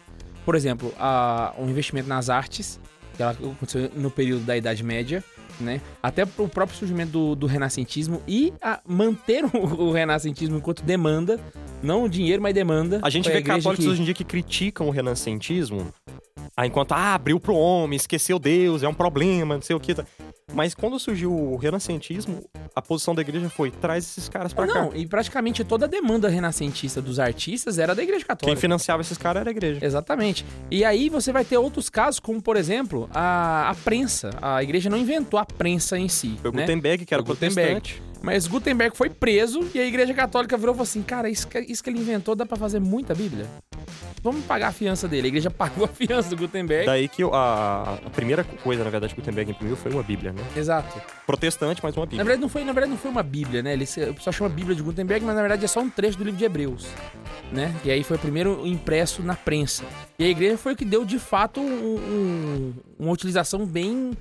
Por exemplo, a, um investimento nas artes, que aconteceu no período da Idade Média, né? Até o próprio surgimento do, do renascentismo e a manter o, o renascentismo enquanto demanda, não dinheiro, mas demanda. A gente vê igreja católicos que- hoje em dia que criticam o renascentismo, ah, enquanto ah, abriu pro homem, esqueceu Deus, é um problema, não sei o que. Mas quando surgiu o renascentismo, a posição da igreja foi: traz esses caras pra cá. Não, e praticamente toda a demanda renascentista dos artistas era da igreja Quem católica. financiava esses caras era a igreja. Exatamente. E aí você vai ter outros casos, como por exemplo, a, a prensa. A igreja não inventou a prensa em si. Foi o né? Gutenberg, que era Foi o Gutenberg. protestante. Mas Gutenberg foi preso e a igreja católica virou e falou assim: cara, isso que, isso que ele inventou dá pra fazer muita Bíblia. Vamos pagar a fiança dele. A igreja pagou a fiança do Gutenberg. Daí que a, a primeira coisa, na verdade, que Gutenberg imprimiu foi uma Bíblia, né? Exato. Protestante, mas uma Na Bíblia. verdade, não foi, na verdade, não foi uma Bíblia, né? Ele, o pessoal chama Bíblia de Gutenberg, mas na verdade é só um trecho do livro de Hebreus. Né? E aí foi o primeiro impresso na prensa. E a igreja foi o que deu, de fato, um- um- uma utilização bem,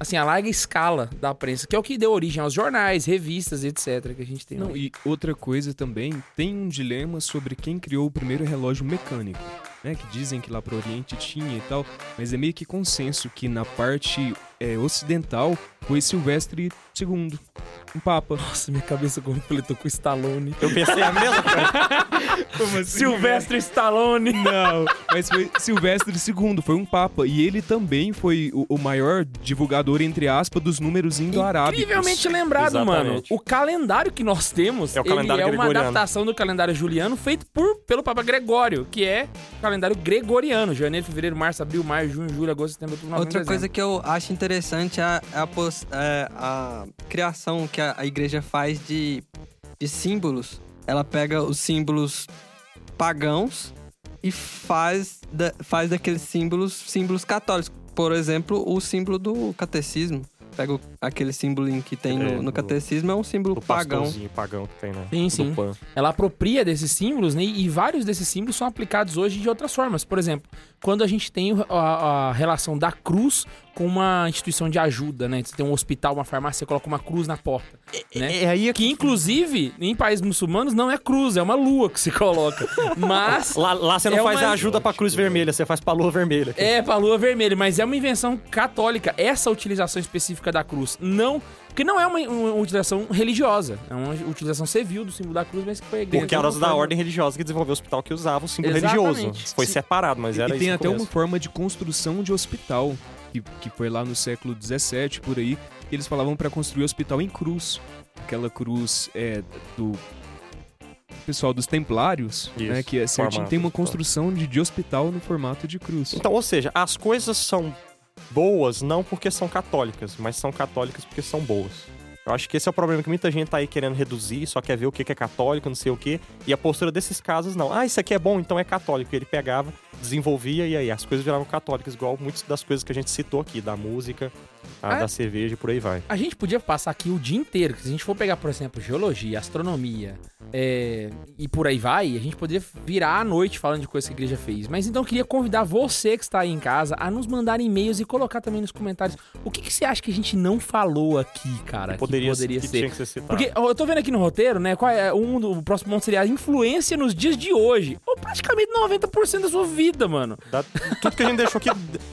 assim, a larga escala da prensa, que é o que deu origem aos jornais, revistas, etc., que a gente tem Não, hoje. e outra coisa também, tem um dilema sobre quem criou o primeiro relógio mecânico. Né, que dizem que lá pro Oriente tinha e tal, mas é meio que consenso que na parte é, ocidental foi Silvestre II, um papa. Nossa, minha cabeça completou com Stallone. Eu pensei a mesma coisa. Como assim? Silvestre Stallone. Não, mas foi Silvestre II, foi um papa. E ele também foi o, o maior divulgador, entre aspas, dos números indo-arábicos. Incrivelmente lembrado, Exatamente. mano. O calendário que nós temos, É o calendário ele é uma gregoriano. adaptação do calendário juliano feito por, pelo Papa Gregório, que é o calendário gregoriano. Janeiro, fevereiro, março, abril, maio, junho, julho, agosto, setembro, outubro, novembro, Outra coisa que eu acho interessante é a, é a pos- é a criação que a, a igreja faz de, de símbolos. Ela pega os símbolos pagãos e faz, da, faz daqueles símbolos símbolos católicos. Por exemplo, o símbolo do catecismo. Pega o- aquele símbolo que tem É, no, no do- catecismo, é um símbolo pagão. pagão que tem, né? Sim, sim. Ela apropria desses símbolos, né? E vários desses símbolos são aplicados hoje de outras formas. Por exemplo, quando a gente tem a, a relação da cruz com uma instituição de ajuda, né? Você tem um hospital, uma farmácia, você coloca uma cruz na porta. né? É aí Que, inclusive, em países muçulmanos, não é cruz, é uma lua que se coloca. Mas Lá, lá você não É faz uma- a ajuda pra cruz vermelha, você faz pra lua vermelha. é pra lua vermelha. Mas é uma invenção católica, essa utilização específica da cruz. Não. Porque não é uma, uma utilização religiosa. É uma utilização civil do símbolo da cruz, mas que foi a igreja. Porque que era da ordem religiosa que desenvolveu o hospital que usava o símbolo Exatamente. religioso. Foi Sim. separado, mas era e tem isso no até uma começo. forma de construção de hospital, que, que foi lá no século XVII, por aí, que eles falavam para construir hospital em cruz. Aquela cruz é do pessoal dos templários, Isso, né, que é certinho, tem uma hospital. construção de, de hospital no formato de cruz. Então, ou seja, as coisas são boas não porque são católicas, mas são católicas porque são boas. Eu acho que esse é o problema que muita gente tá aí querendo reduzir, só quer ver o que é católico, não sei o quê. E a postura desses casos, não. Ah, isso aqui é bom, então é católico. Ele pegava, desenvolvia e aí as coisas viravam católicas, igual muitas das coisas que a gente citou aqui, da música, a Ah. da cerveja e por aí vai. A gente podia passar aqui o dia inteiro, que se a gente for pegar, por exemplo, geologia, astronomia é, e por aí vai, a gente poderia virar à noite falando de coisas que a igreja fez. Mas então eu queria convidar você que está aí em casa a nos mandar e-mails e colocar também nos comentários o que, que você acha que a gente não falou aqui, cara. Poderia, que poderia que ser. tinha que ser. Porque eu tô vendo aqui no roteiro, né? Qual é um do, o próximo ponto seria a influência nos dias de hoje. Ou praticamente 90% da sua vida, mano. Da- tudo que a gente deixou aqui,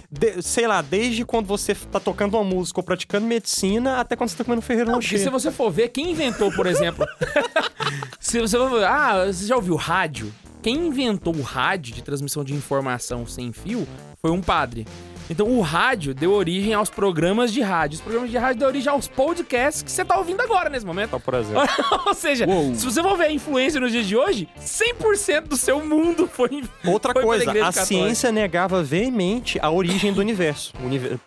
de- sei lá, desde quando você tá tocando uma música ou praticando medicina, até quando você tá comendo Ferreiro Rocher. se você for ver, quem inventou, por exemplo. se você for ver, ah, você já ouviu rádio? Quem inventou o rádio de transmissão de informação sem fio foi um padre. Então o rádio deu origem aos programas de rádio. Os programas de rádio deu origem aos podcasts que você tá ouvindo agora nesse momento. Então, por exemplo. Ou seja, Uou. se você for ver a influência nos dias de hoje, 100% do seu mundo foi. Outra foi coisa, a Católica. ciência negava veemente a origem do universo. Univer-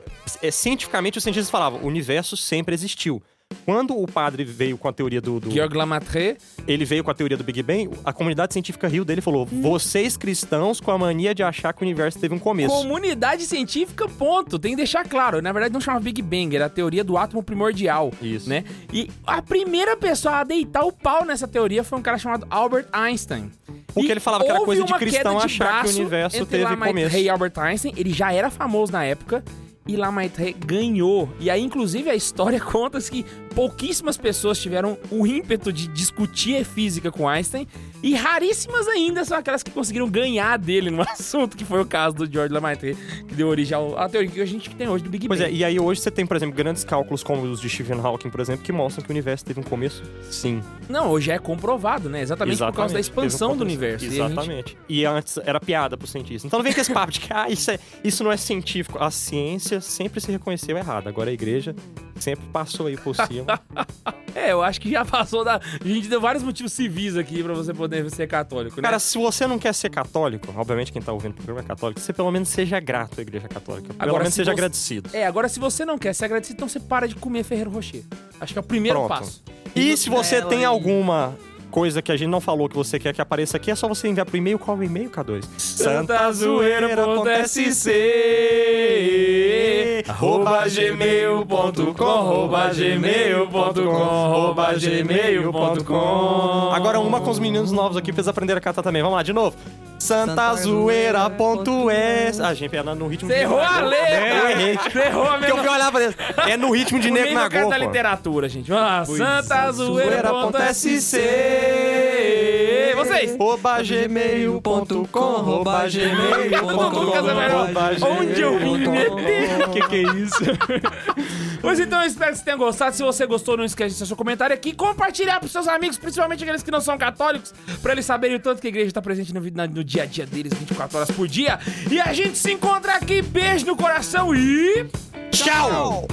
é, cientificamente, os cientistas falavam, o universo sempre existiu. Quando o padre veio com a teoria do, do- Georg Lamatré ele veio com a teoria do Big Bang, a comunidade científica riu dele e falou: "Vocês cristãos com a mania de achar que o universo teve um começo". Comunidade científica, ponto. Tem que deixar claro. Na verdade, não chama Big Bang, era a teoria do átomo primordial. Isso. Né? E a primeira pessoa a deitar o pau nessa teoria foi um cara chamado Albert Einstein. Porque E ele falava que era coisa de cristão de achar que o universo teve Lamaitre começo. e Albert Einstein. Ele já era famoso na época. E Lamaitre ganhou. E aí, inclusive, a história conta que pouquíssimas pessoas tiveram o ímpeto de discutir física com Einstein. E raríssimas ainda são aquelas que conseguiram ganhar dele no assunto, que foi o caso do George Lamaitre, que deu origem ao- à teoria que a gente tem hoje do Big Pois Bang. é, e aí hoje você tem, por exemplo, grandes cálculos como os de Stephen Hawking, por exemplo, que mostram que o universo teve um começo. Sim. Não, hoje é comprovado, né? Exatamente, por causa da Exatamente. Teve um expansão do universo. E a gente- Exatamente. E, antes era piada pro cientista. Então não vem com esse papo de que ah, isso, é- isso não é científico. A ciência sempre se reconheceu errada. Agora a igreja sempre passou aí por cima. É, eu acho que já passou da. A gente deu vários motivos civis aqui pra você poder ser católico, né? Cara, se você não quer ser católico, obviamente quem tá ouvindo o programa é católico, você pelo menos seja grato à igreja católica. Pelo Agora, menos se seja você- agradecido. É, agora se você não quer ser agradecido, então você para de comer Ferreiro Rocher. Acho que é o primeiro Pronto. passo. E se você Nutella tem e- alguma coisa que a gente não falou que você quer que apareça aqui, é só você enviar pro e-mail. Qual é o e-mail, K2? santazoeira.sc arroba gmail.com arroba gmail.com arroba gmail.com Agora uma com os meninos novos aqui pra eles aprenderem a cantar também. Vamos lá, de novo. Santazoeira.es Ah, gente, é no ritmo Você de errou a letra! Eu errei. Você errou a Porque eu fui olhar pra dentro. É no ritmo de Nego que é da literatura, gente. Pois, santazoeira.sc vocês. Arroba gmail.com, arroba gmail.com, arroba Onde eu vim gmail.com. meter? O que, que é isso? Pois então, eu espero que você tenha gostado. Se você gostou, não esquece de deixar seu comentário aqui. Compartilhar pros seus amigos, principalmente aqueles que não são católicos, pra eles saberem o tanto que a igreja tá presente no, na- no dia a dia deles, 24 horas por dia. E a gente se encontra aqui. Beijo no coração e. Tchau!